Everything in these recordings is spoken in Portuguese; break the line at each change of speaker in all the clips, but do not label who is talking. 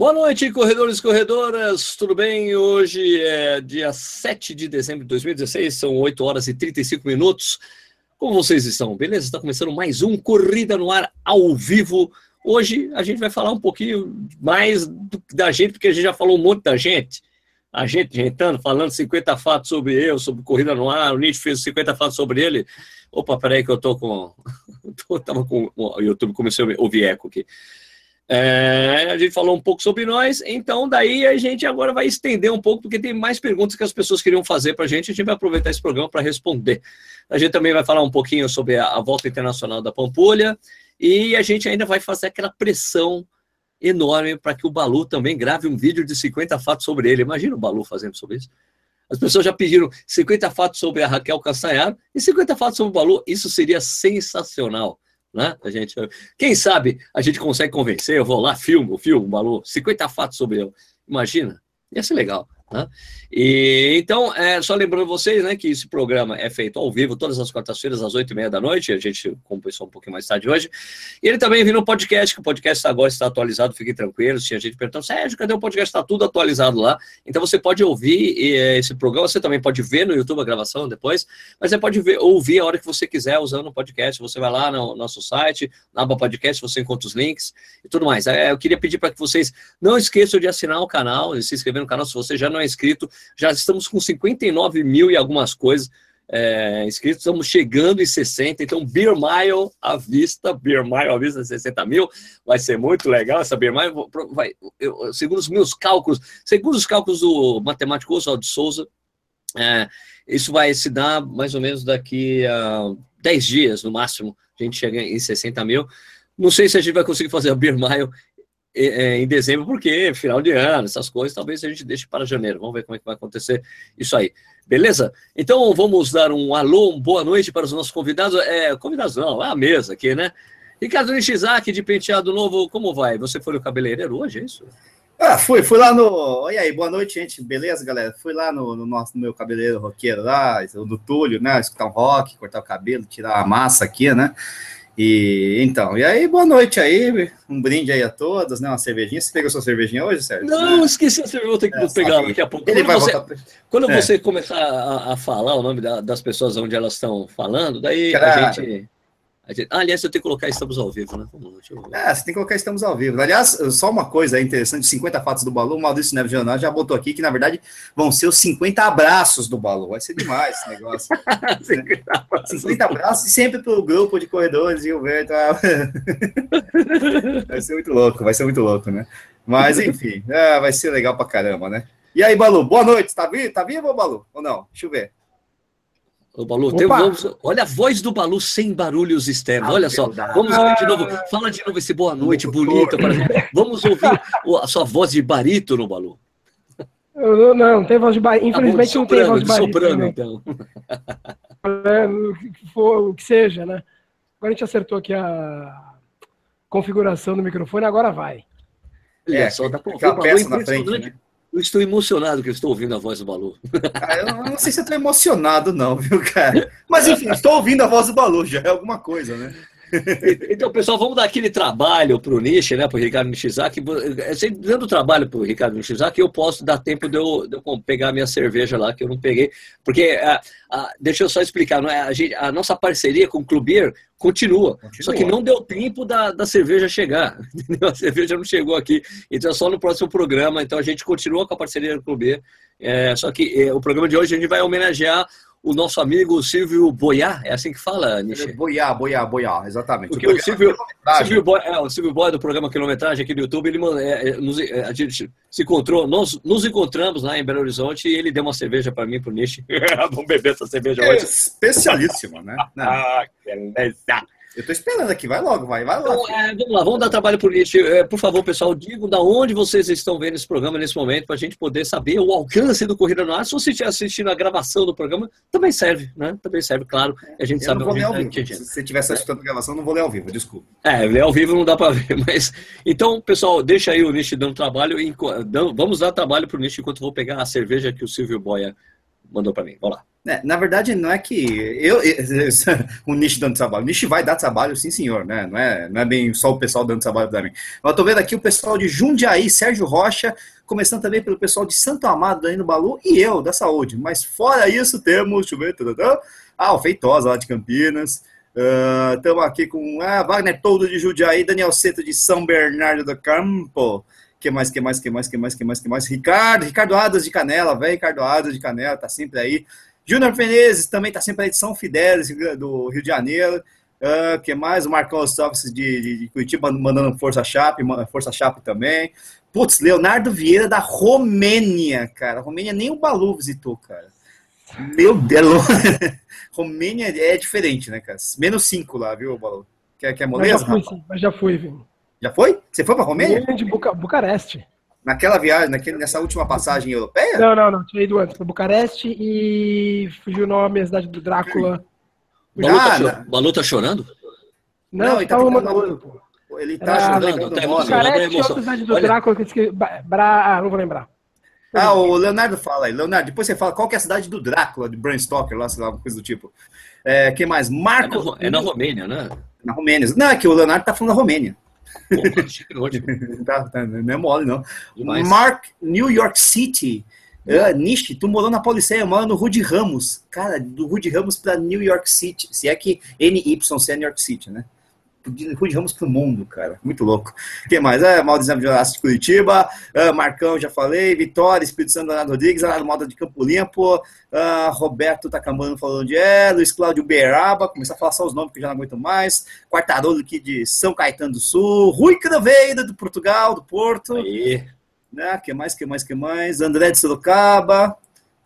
Boa noite, corredores e corredoras, tudo bem? Hoje é dia 7 de dezembro de 2016, são 8 horas e 35 minutos. Como vocês estão? Beleza? Está começando mais um Corrida no Ar ao vivo. Hoje a gente vai falar um pouquinho mais da gente, porque a gente já falou um monte da gente. A gente gentando, falando 50 fatos sobre eu, sobre Corrida no Ar, o Nietzsche fez 50 fatos sobre ele. Opa, peraí que eu tô com... Eu tava com... O YouTube começou a ouvir eco aqui. É, a gente falou um pouco sobre nós, então daí a gente agora vai estender um pouco, porque tem mais perguntas que as pessoas queriam fazer para a gente, a gente vai aproveitar esse programa para responder. A gente também vai falar um pouquinho sobre a, a, volta internacional da Pampulha, e a gente ainda vai fazer aquela pressão enorme para que o Balu também grave um vídeo de 50 fatos sobre ele. Imagina o Balu fazendo sobre isso. As pessoas já pediram 50 fatos sobre a Raquel Castanhar e 50 fatos sobre o Balu. Isso seria sensacional né? A gente, quem sabe a gente consegue convencer, eu vou lá, filmo, filmo, Balu, 50 fatos sobre eu. Imagina, ia ser legal. Né? E, então, é, só lembrando vocês né, que esse programa é feito ao vivo todas as quartas-feiras, às oito e meia da noite. A gente compensou um pouquinho mais tarde hoje. E ele também vem no podcast, que o podcast agora está atualizado, fiquem tranquilos. Tinha gente perguntando, Sérgio, cadê o podcast? Está tudo atualizado lá. Então você pode ouvir esse programa, você também pode ver no YouTube a gravação depois, mas você pode ver, ouvir a hora que você quiser usando o podcast. Você vai lá no nosso site, na aba podcast, você encontra os links e tudo mais. É, eu queria pedir para que vocês não esqueçam de assinar o canal e se inscrever no canal se você já não é inscrito. Já estamos com 59 mil e algumas coisas é, inscritos, estamos chegando em 60, então Beer Mile à vista, Beer Mile à vista, 60 mil, vai ser muito legal essa Beer Mile, vai, eu, segundo os meus cálculos, segundo os cálculos do matemático Oswald de Souza, é, isso vai se dar mais ou menos daqui a 10 dias, no máximo, a gente chega em 60 mil, não sei se a gente vai conseguir fazer a Beer Mile em dezembro, porque final de ano, essas coisas, talvez a gente deixe para janeiro. Vamos ver como é que vai acontecer isso aí. Beleza? Então vamos dar um alô, uma boa noite para os nossos convidados. É, convidados não, é a mesa aqui, né? Ricardo Nishizaki, de Penteado Novo, como vai? Você foi no cabeleireiro hoje, é isso?
Ah, fui, fui lá no. E aí, boa noite, gente. Beleza, galera? Fui lá no, no nosso no meu cabeleireiro roqueiro lá, do Túlio, né? Escutar um rock, cortar o cabelo, tirar a massa aqui, né? E então, e aí, boa noite aí, um brinde aí a todos, né? Uma cervejinha. Você pegou sua cervejinha hoje, Sérgio?
Não, esqueci a cerveja, vou ter que é, pegar daqui a pouco. Ele quando vai você, voltar... quando é. você começar a, a, falar o nome da, das pessoas onde elas estão falando, daí a gente. Ah, aliás, eu tenho que colocar estamos ao vivo, né? Vamos,
é, você tem que colocar estamos ao vivo. Aliás, só uma coisa interessante: 50 fatos do Balu, o Maurício Neves Jornal já botou aqui que, na verdade, vão ser os 50 abraços do Balu. Vai ser demais esse negócio. 50, abraços. 50 abraços e sempre pro grupo de corredores, Gilberto. vai ser muito louco, vai ser muito louco, né? Mas, enfim, é, vai ser legal pra caramba, né? E aí, Balu, boa noite. Tá vivo, tá vivo, Balu? Ou não? Deixa eu ver.
O Balu, tem, vamos, olha a voz do Balu sem barulhos externos. Ah, olha só, vamos ouvir de novo. Fala de novo esse boa noite, bonita. Vamos ouvir a sua voz de barítono, Balu.
Não, não, tem voz de barítono. Infelizmente tá bom, soprano, não tem voz de barítono. Soprano, né? então. É, o que seja, né? Agora a gente acertou aqui a configuração do microfone, agora vai.
É, só dá pra ouvir o Balu na frente, né? Eu estou emocionado que eu estou ouvindo a voz do Balu.
Ah, eu não sei se eu estou emocionado, não, viu, cara? Mas enfim, estou ouvindo a voz do Balu, já é alguma coisa, né?
Então, pessoal, vamos dar aquele trabalho para o Nishi, né, para o Ricardo Nishizaki. É, dando trabalho para o Ricardo Nishizaki, eu posso dar tempo de eu, de eu, pegar a minha cerveja lá, que eu não peguei. Porque, a, a, deixa eu só explicar, é, a, gente, a, nossa parceria com o Clubier continua, continua, só que não deu tempo da, da cerveja chegar. Entendeu? A cerveja não chegou aqui, então é só no próximo programa. Então a gente continua com a parceria com o Clubier. É, só que é, o programa de hoje a gente vai homenagear o nosso amigo Silvio Boiá, é assim que fala, Nishi?
Boiá, Boiá, Boiá, exatamente.
Porque o, o Silvio, Silvio Boy, é, o Silvio Boy do programa Quilometragem aqui do YouTube, ele é, é, nos, é, a gente se encontrou, nós nos encontramos lá em Belo Horizonte e ele deu uma cerveja para mim, para o Nishi. Vamos beber essa cerveja hoje.
Especialíssima, né? ah, que beleza. Eu tô esperando aqui, vai logo, vai, vai logo.
Então, é, vamos lá, vamos dar trabalho Nietzsche. É, por favor, pessoal, digam da onde vocês estão vendo esse programa nesse momento, para a gente poder saber o alcance do Corrida no Ar. Se você estiver assistindo a gravação do programa, também serve, né? Também serve, claro. A gente
eu
sabe
não vou ler ao vivo. Se você estivesse assistindo a gravação, não vou ler ao vivo, desculpa.
É, ler ao vivo não dá para ver, mas. Então, pessoal, deixa aí o Nietzsche dando trabalho. Vamos dar trabalho pro Nietzsche enquanto eu vou pegar a cerveja que o Silvio Boia mandou para mim. Vamos lá.
É, na verdade, não é que eu, eu o Nish dando trabalho. O Nish vai dar trabalho, sim, senhor, né? Não é, não é bem só o pessoal dando trabalho para mim. Eu tô vendo aqui o pessoal de Jundiaí, Sérgio Rocha, começando também pelo pessoal de Santo Amado, Danilo Balu e eu, da saúde. Mas fora isso, temos, deixa eu ver, ah, o Feitosa lá de Campinas. Estamos uh, aqui com ah, Wagner Todo de Jundiaí, Daniel Seto de São Bernardo do Campo que mais, que mais, que mais, que mais, que mais, que mais? Ricardo, Ricardo Adas de Canela, velho Ricardo Adas de Canela, tá sempre aí. Júnior Menezes também tá sempre aí de São Fidélis, do Rio de Janeiro. Uh, que mais? O Marcão Ostóvis de, de, de, Curitiba mandando Força Chape, Força Chape também. Putz, Leonardo Vieira da Romênia, cara. Romênia nem o Balu visitou, cara. Meu Deus. Romênia é diferente, né, cara? Menos 5 lá, viu, Balu? Quer, quer moleza?
Mas já fui, mas já fui, viu?
Já foi? Você foi para Romênia?
de Buca, Bucareste.
Naquela viagem, naquele, nessa última passagem europeia?
Não, não, não. Tinha ido antes para Bucareste e fugiu o nome, a cidade do Drácula.
Balu, tá, ah, Balu tá chorando?
Não, não ele tá mandando. Pô.
Ele tá Era, chorando.
Tá Bucareste e outra cidade do Olha... Drácula que eu Bra... Ah, não vou lembrar.
Ah, o Leonardo fala aí. Leonardo, depois você fala qual que é a cidade do Drácula, de Bram Stoker, lá, sei lá, coisa do tipo. É, quem mais? Marco. É
na, é na Romênia, né?
Na Romênia. Não, é que o Leonardo tá falando da Romênia. tá, tá, não é mole, não. Demais. Mark, New York City. Uh, Nishi, tu morou na Policeia, mora no Rudy Ramos. Cara, do Rudy Ramos para New York City. Se é que NYC é New York City, né? Ramos pro mundo, cara. Muito louco. Quem mais? É, Maldizão de de Curitiba, uh, Marcão, já falei, Vitória, Espírito Santo, Leonardo Rodrigues, Leonardo Moda de Campo Limpo, uh, Roberto Tacamano falando de é, Luiz Cláudio Beraba, começar a falar só os nomes que eu já não aguento mais, Quartarolo aqui de São Caetano do Sul, Rui Craveira do Portugal, do Porto. Aí. Né? Que mais, que mais, que mais? André de Sorocaba.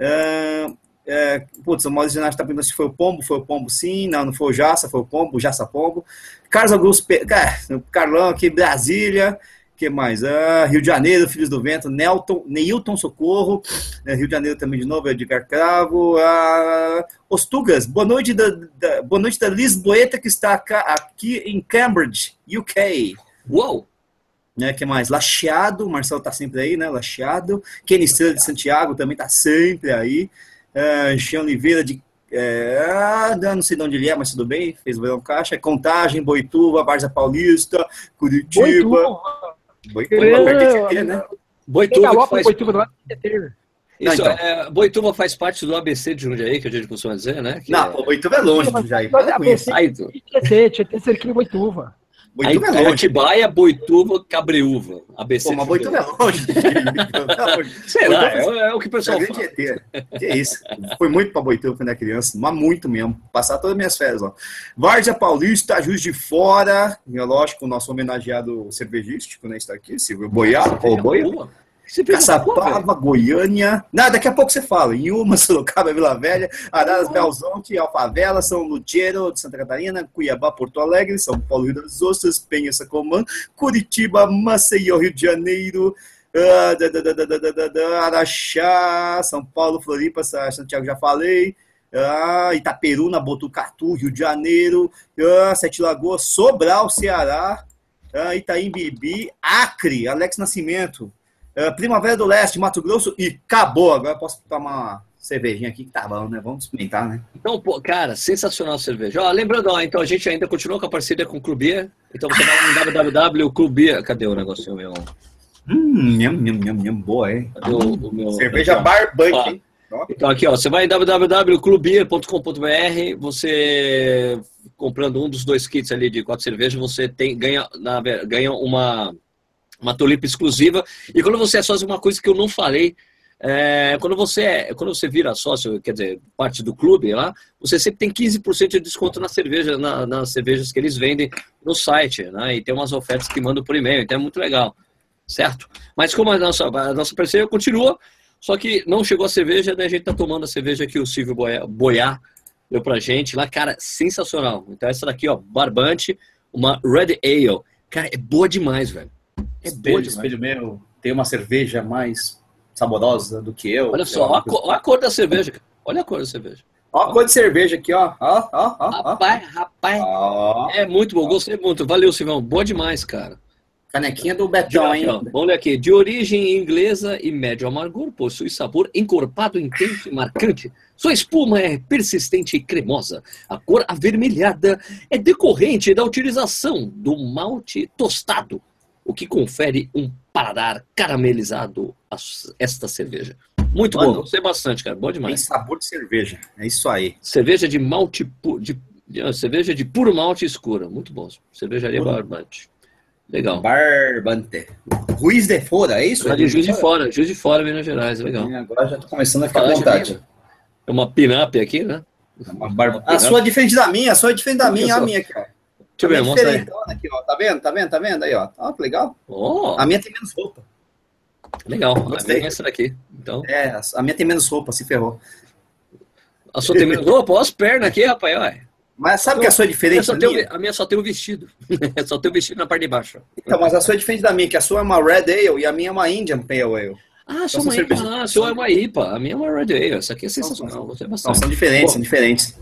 Uh, é, putz, o Maurício Ginásio está perguntando se foi o Pombo, foi o Pombo sim, não, não foi o Jaça, foi o Pombo, Jaça Pombo. Carlos Augusto, cara, Carlão aqui, Brasília, que mais? Ah, Rio de Janeiro, Filhos do Vento, Nelton, Neilton Socorro, é, Rio de Janeiro também de novo, Edgar Cravo, ah, Ostugas, boa noite da, da, boa noite da Lisboeta que está aqui em Cambridge, UK.
Uou!
Né, que mais? Lacheado, o Marcelo tá sempre aí, né? Lacheado. Kenny Estrela de Santiago também tá sempre aí é, Jean Oliveira de. É, não sei de onde ele é, mas tudo bem, fez o verão caixa. Contagem, Boituva, Varza Paulista, Curitiba.
Boituva, né? Boituva, faz... Boituva Isso, não, então. é, Boituva faz parte do ABC de Jundiaí, que a gente costuma dizer, né? Que
não, é... Boituva é longe de Jundiaí.
ABC, Tietê, Tietê, cerquinho Boituva.
Boituva Aí, é longe. Atibaia, Boituva, Cabreúva. ABC. Pô,
mas Boituva é longe.
Sei lá, é, é, o que o pessoal
é fala. Que é isso. Foi muito para Boituva quando era criança, mas muito mesmo. Passar todas as minhas férias lá. Várzea Paulista, Juiz de Fora, é lógico, o nosso homenageado cervejístico, né, está aqui, Silvio Boiá. Ou Boia. Caçapava, Goiânia. Não, daqui a pouco você fala. Yuma, Sorocaba, Vila Velha, Araras, Belzonte, Alfavela, São Lutiero, de Santa Catarina, Cuiabá, Porto Alegre, São Paulo, Rio das Ostras, Penha, Sacomã, Curitiba, Maceió, Rio de Janeiro, uh, Araxá, São Paulo, Floripa, Santiago, já falei. Uh, Itaperuna, Botucatu, Rio de Janeiro, uh, Sete Lagoas, Sobral, Ceará, uh, Itaim Bibi, Acre, Alex Nascimento, Primavera do Leste, Mato Grosso e acabou. Agora posso tomar uma cervejinha aqui que tá bom, né? Vamos experimentar, né?
Então, pô, cara, sensacional a cerveja. Ó, lembrando, ó, então a gente ainda continua com a parceria com o Clubia. Então você vai lá no www.clubia. Cadê o negócio meu?
Hum, nham, nham, nham, nham, boa, hein?
Cadê o, o meu...
Cerveja barbante, hein?
Então aqui, ó, você vai em www.clubia.com.br, você comprando um dos dois kits ali de quatro cervejas, você tem ganha, na, ganha uma uma tulipa exclusiva. E quando você é sócio, uma coisa que eu não falei, é, quando, você é, quando você vira sócio, quer dizer, parte do clube lá, você sempre tem 15% de desconto na cerveja, na, nas cervejas que eles vendem no site, né? E tem umas ofertas que mandam por e-mail, então é muito legal, certo? Mas como a nossa, a nossa parceria continua, só que não chegou a cerveja, daí a gente tá tomando a cerveja que o Silvio Boiá deu pra gente lá, cara, sensacional. Então essa daqui, ó, Barbante, uma Red Ale. Cara, é boa demais, velho.
É espelho, espelho meu, tem uma cerveja mais saborosa do que eu.
Olha só, olha a, cor, olha a, cor, da cerveja. Olha a cor da cerveja.
Olha a cor de cerveja aqui, ó. ó, ó, ó
rapaz, rapaz. É muito bom, gostei muito. Valeu, Silvão. Boa demais, cara.
Canequinha do Betão, hein?
Vamos ler aqui. De origem inglesa e médio amargor, possui sabor encorpado, intenso e marcante. Sua espuma é persistente e cremosa. A cor avermelhada é decorrente da utilização do malte tostado, o que confere um paladar caramelizado a esta cerveja. Muito Mano, bom, gostei bastante, cara. Bom demais.
Tem sabor de cerveja. É isso aí.
Cerveja de malte de, de cerveja de puro malte escura. Muito bom. Cervejaria Barbante. Legal.
Barbante. Ruiz de Fora, é isso?
É de Juiz de Fora, Juiz de Fora, Minas Gerais, legal.
agora já tô começando a ficar à vontade.
É uma pin-up aqui, né?
Uma. A sua é diferente da minha, a sua é diferente da minha, a minha aqui, ó. Deixa
eu ver, mostra aí.
Aqui, ó. Tá vendo? Tá vendo? Tá vendo aí, ó? Ó, que legal. Oh. A minha tem menos roupa.
Legal, Gostei. a minha é essa daqui. Então...
É, a minha tem menos roupa, se ferrou.
A sua tem menos roupa? Olha as pernas aqui, rapaz, olha.
Mas sabe que a sua é diferente
da minha? a minha só tem o vestido. só tem o vestido na parte de baixo.
Então, mas a sua é diferente da minha, que a sua é uma Red Ale e a minha é uma Indian Pale Ale.
Ah, sua, então, IPA, ah, a sua é uma IPA. A minha é uma Red Ale. Essa aqui é sensacional. Gostei
bastante. Não, são diferentes, são diferentes.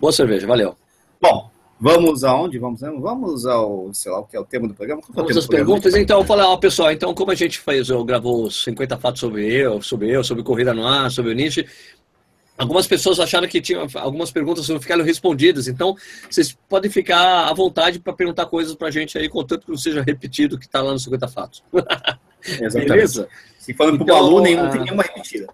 Boa cerveja, valeu.
Bom, vamos aonde? Vamos, vamos ao, sei lá, o que é o tema do programa?
Qual vamos às perguntas, então, falar, ó, pessoal, então, como a gente fez, eu gravou 50 fatos sobre eu, sobre eu, sobre corrida no ar, sobre o Nietzsche, Algumas pessoas acharam que tinha algumas perguntas não ficaram respondidas, então vocês podem ficar à vontade para perguntar coisas para a gente aí, contanto que não seja repetido o que está lá no 50 Fatos.
Beleza? Se falando então, para o aluno, não tem nenhuma repetida.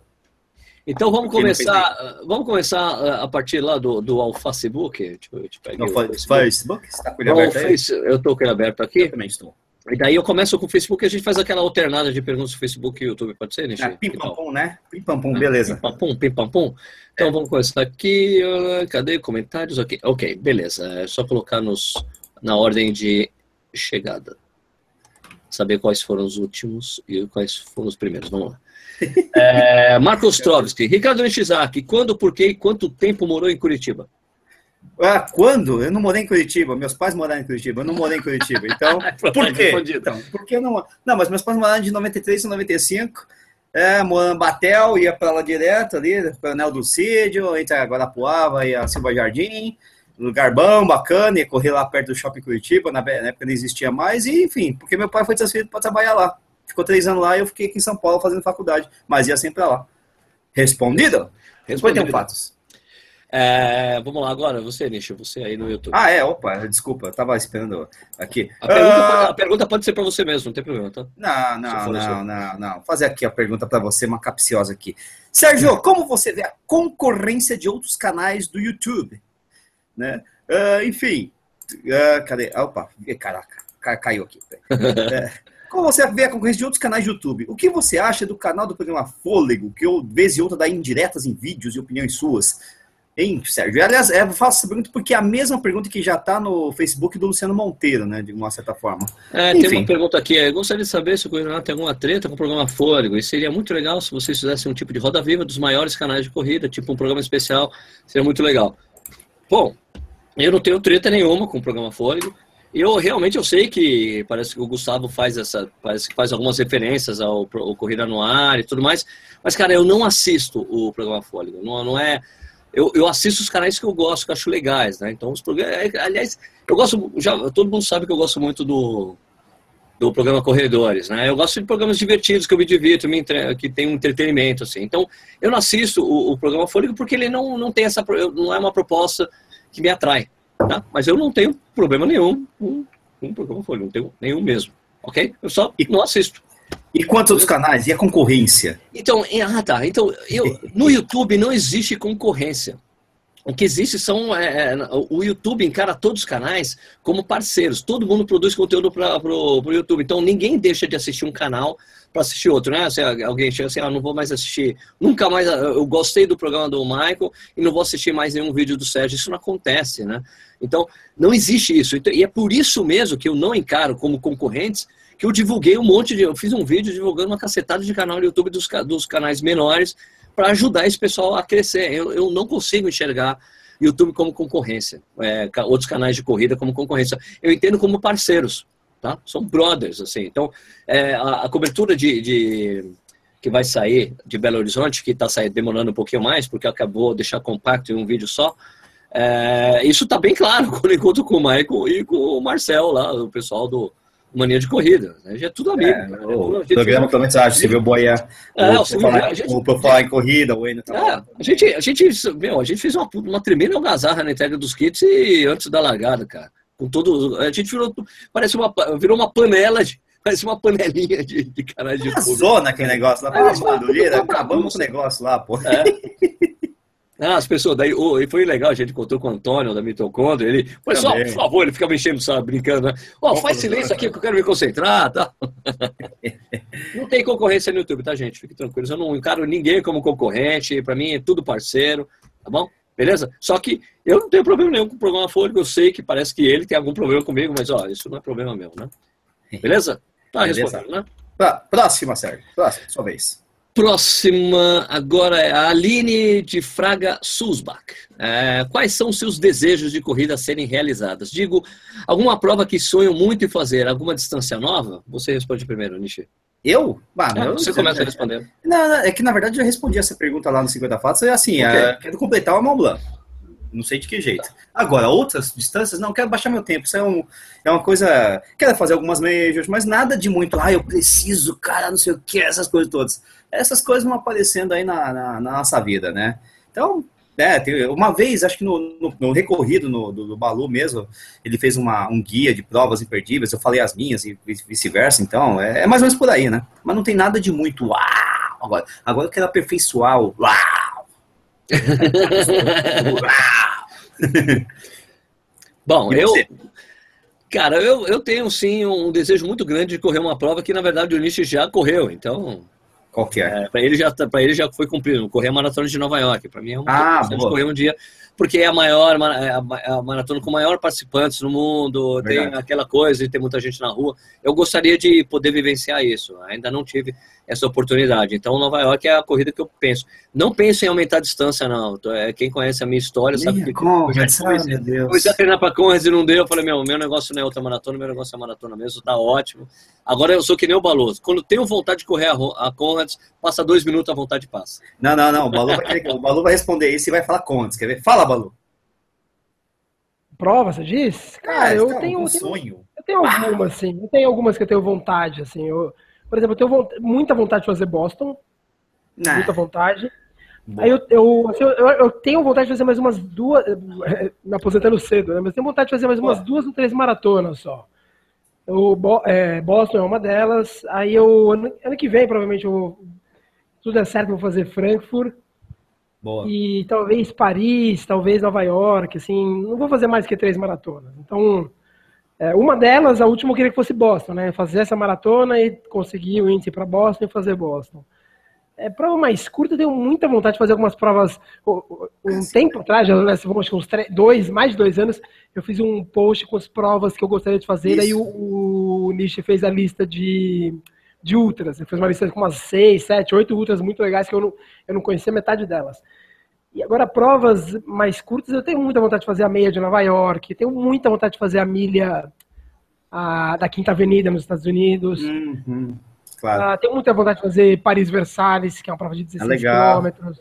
Então vamos começar, vamos começar uh, a partir lá do, do Facebook. Deixa eu,
no Facebook. Você está com ele aberto?
Eu estou com ele aberto aqui.
Eu também estou.
E daí eu começo com o Facebook e a gente faz aquela alternada de perguntas no Facebook e YouTube, pode ser,
Nishi? É, pim pam pum, né? Pim pam pum, beleza.
Pim pam pum, pim pam pum. Então é. vamos começar aqui. Cadê comentários? Ok, ok, beleza. É só colocar nos, na ordem de chegada. Saber quais foram os últimos e quais foram os primeiros. Vamos lá. É, Marcos Trovski, Ricardo Nishizaki, quando, por quê e quanto tempo morou em Curitiba?
Ah, quando? Eu não morei em Curitiba. Meus pais moraram em Curitiba. Eu não morei em Curitiba. Então, por quê? Então, porque não? Não, mas meus pais moraram de 93 a 95. É, morando em Batel, ia para lá direto ali, Coronel do Cídio, entre a Guarapuava e a Silva Jardim. Lugar bom, bacana, ia correr lá perto do Shopping Curitiba, na época não existia mais, e enfim, porque meu pai foi transferido para trabalhar lá. Ficou três anos lá e eu fiquei aqui em São Paulo fazendo faculdade, mas ia sempre para lá. Respondido? Respondido. fatos.
É, vamos lá agora, você, Nicho, você aí no YouTube.
Ah, é, opa, desculpa, eu tava esperando aqui.
A pergunta, uh... pode, a pergunta pode ser para você mesmo, não tem problema, tá?
Não, não, não, não, não. Vou fazer aqui a pergunta para você, uma capciosa aqui. Sérgio, como você vê a concorrência de outros canais do YouTube? Né? Uh, enfim, uh, cadê? Opa, caraca, caiu aqui. É, como você vê a concorrência de outros canais de YouTube? O que você acha do canal do programa Fôlego, que eu, vez e outra, dá indiretas em vídeos e opiniões suas? Hein, Sérgio? Aliás, é, eu faço essa pergunta porque é a mesma pergunta que já está no Facebook do Luciano Monteiro, né? De uma certa forma.
É, Enfim. tem uma pergunta aqui. Eu gostaria de saber se o Coronel tem alguma treta com o programa Fôlego. E seria muito legal se vocês fizessem um tipo de roda viva dos maiores canais de corrida, tipo um programa especial. Seria muito legal. Bom, eu não tenho treta nenhuma com o programa Fôlego. Eu realmente eu sei que parece que o Gustavo faz essa, parece que faz algumas referências ao, ao Corrida no Ar e tudo mais. Mas, cara, eu não assisto o programa Fôlego. Não, não é eu, eu assisto os canais que eu gosto, que eu acho legais, né? Então, os programas. É, aliás, eu gosto. Já, todo mundo sabe que eu gosto muito do, do programa Corredores, né? Eu gosto de programas divertidos que eu me divirto, me entre, que tem um entretenimento, assim. Então, eu não assisto o, o programa Fôlego porque ele não, não tem essa. Não é uma proposta que me atrai, tá? Mas eu não tenho problema nenhum com, com o programa Fôlego, não tenho nenhum mesmo, ok? Eu só não assisto.
E quantos outros canais? E a concorrência?
Então, ah, tá. Então, eu, no YouTube não existe concorrência. O que existe são. É, é o YouTube encara todos os canais como parceiros. Todo mundo produz conteúdo para o YouTube. Então ninguém deixa de assistir um canal para assistir outro, né? Se alguém chega assim, ah, não vou mais assistir, nunca mais. Eu gostei do programa do Michael e não vou assistir mais nenhum vídeo do Sérgio. Isso não acontece, né? Então não existe isso. Então, e é por isso mesmo que eu não encaro como concorrentes que eu divulguei um monte de. Eu fiz um vídeo divulgando uma cacetada de canal no YouTube dos, dos canais menores para ajudar esse pessoal a crescer. Eu, eu não consigo enxergar YouTube como concorrência, é, outros canais de corrida como concorrência. Eu entendo como parceiros, tá? São brothers, assim. Então, é, a, a, cobertura de, de, que vai sair de Belo Horizonte, que está demorando um pouquinho mais, porque acabou deixar compacto em um vídeo só. É, isso está bem claro quando eu encontro com o Michael e com o Marcel lá, o pessoal do, Mania de Corrida. Né? Já é tudo amigo. É,
né? o programa menos acho, você viu o Boia, é, o, falar, gente, o, falar em corrida, o Eno tá
é, a gente, a gente, meu, a gente fez uma, uma tremenda algazarra na entrega dos kits e antes da largada, cara. Com todo, a gente virou, parece uma, virou uma panela de, parece uma panelinha de, de caralho de
fogo. Zona aquele negócio lá, é, barulheira, acabamos com o negócio lá, pô. É.
Ah, as pessoas, daí oh, e foi legal, a gente encontrou com o Antônio da Mitocôndria, ele, pessoal, por favor, ele ficava enchendo, sabe, brincando, né? Ó, oh, faz silêncio aqui que eu quero me concentrar, tá? não tem concorrência no YouTube, tá, gente? Fique tranquilo, eu não encaro ninguém como concorrente, para mim é tudo parceiro, tá bom? Beleza? Só que eu não tenho problema nenhum com o programa Folha, eu sei que parece que ele tem algum problema comigo, mas ó, isso não é problema meu, né? Beleza? Tá Beleza. respondendo, né?
Próxima, Sérgio. Próxima, sua vez.
Próxima agora é a Aline de Fraga Sulzbach. É, quais são os seus desejos de corrida a serem realizadas? Digo, alguma prova que sonho muito em fazer, alguma distância nova? Você responde primeiro, Nishi.
Eu?
Ah, é, você começa respondendo.
Não, é que na verdade eu já respondi essa pergunta lá no 50 Fatos. É assim, é, quero completar o Mont Blanc. Não sei de que jeito. Agora, outras distâncias, não, quero baixar meu tempo. Isso é, um, é uma coisa. Quero fazer algumas majors, mas nada de muito. Ah, eu preciso, cara, não sei o que, essas coisas todas essas coisas vão aparecendo aí na, na, na nossa vida, né? Então, é, uma vez, acho que no, no, no recorrido no, do, do, Balu mesmo, ele fez uma, um guia de provas imperdíveis, eu falei as minhas e vice-versa, então é, é, mais ou menos por aí, né? Mas não tem nada de muito uau! Agora, agora eu quero aperfeiçoar o uau!
uau! Bom, eu, Cara, eu, eu tenho sim um desejo muito grande de correr uma prova que, na verdade, o Nishi já correu, então
qual que é?
é para ele já para ele já foi cumprido, correr a maratona de Nova York. Para mim é um ah, correr um dia, porque é a maior é a, a maratona com maior participantes no mundo, Verdade. tem aquela coisa de ter muita gente na rua. Eu gostaria de poder vivenciar isso. Ainda não tive essa oportunidade. Então, Nova York é a corrida que eu penso. Não penso em aumentar a distância, não. É, quem conhece a minha história sabe que
Conrad, comecei,
Deus. comecei a treinar para Conrad e não deu. Eu falei, meu, meu negócio não é outra maratona, meu negócio é maratona mesmo, tá ótimo. Agora eu sou que nem o Baloso. Quando tenho vontade de correr a, a Conrad, passa dois minutos, a vontade passa.
Não, não, não. O Balu vai, o Balu vai responder isso e vai falar Conrad. Quer ver? Fala, Balu.
Prova, você diz? Cara, é, eu, tenho, um sonho. Eu tenho algumas, assim. Eu tenho algumas que eu tenho vontade, assim. Eu, por exemplo, eu tenho muita vontade de fazer Boston. Nah. Muita vontade. Boa. Aí eu, eu, assim, eu, eu, tenho vontade de fazer mais umas duas. Me aposentando cedo, né? Mas tenho vontade de fazer mais umas Boa. duas ou três maratonas só. O é, Boston é uma delas. Aí eu. Ano, ano que vem, provavelmente, eu, tudo é certo, vou fazer Frankfurt. Boa. E talvez Paris, talvez Nova York, assim. Não vou fazer mais que três maratonas. Então. É, uma delas, a última eu queria que fosse Boston, né? Fazer essa maratona e conseguir o índice para Boston e fazer Boston. É, prova mais curta, eu tenho muita vontade de fazer algumas provas. Um tempo atrás, já, né, acho que uns três, dois, mais de dois anos, eu fiz um post com as provas que eu gostaria de fazer, Isso. aí o, o Nishi fez a lista de, de ultras. Ele fez uma lista com umas seis, sete, oito ultras muito legais que eu não, eu não conhecia metade delas. E agora, provas mais curtas, eu tenho muita vontade de fazer a meia de Nova York, tenho muita vontade de fazer a milha a, da Quinta Avenida nos Estados Unidos. Uhum, claro. Ah, tenho muita vontade de fazer Paris-Versalhes, que é uma prova de 16 é quilômetros.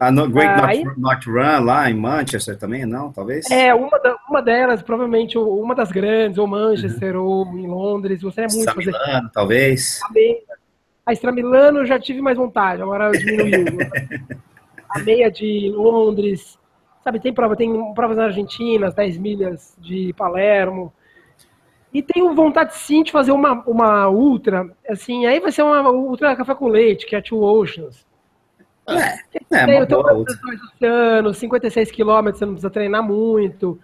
A no, Great ah, Not, Not, Run lá em Manchester também, não? Talvez?
É, uma, da, uma delas, provavelmente uma das grandes, ou Manchester, uhum. ou em Londres. Gostaria muito de fazer.
Milano, talvez.
A Extra Milano eu já tive mais vontade, agora diminuiu. a meia de Londres, sabe, tem prova, tem provas na Argentina, as 10 milhas de Palermo. E tenho vontade sim de fazer uma, uma ultra, assim, aí vai ser uma ultra café com leite, que é a Two Oceans. É, é tem, uma boa ultra. oceanos, 56 quilômetros, você não precisa treinar muito.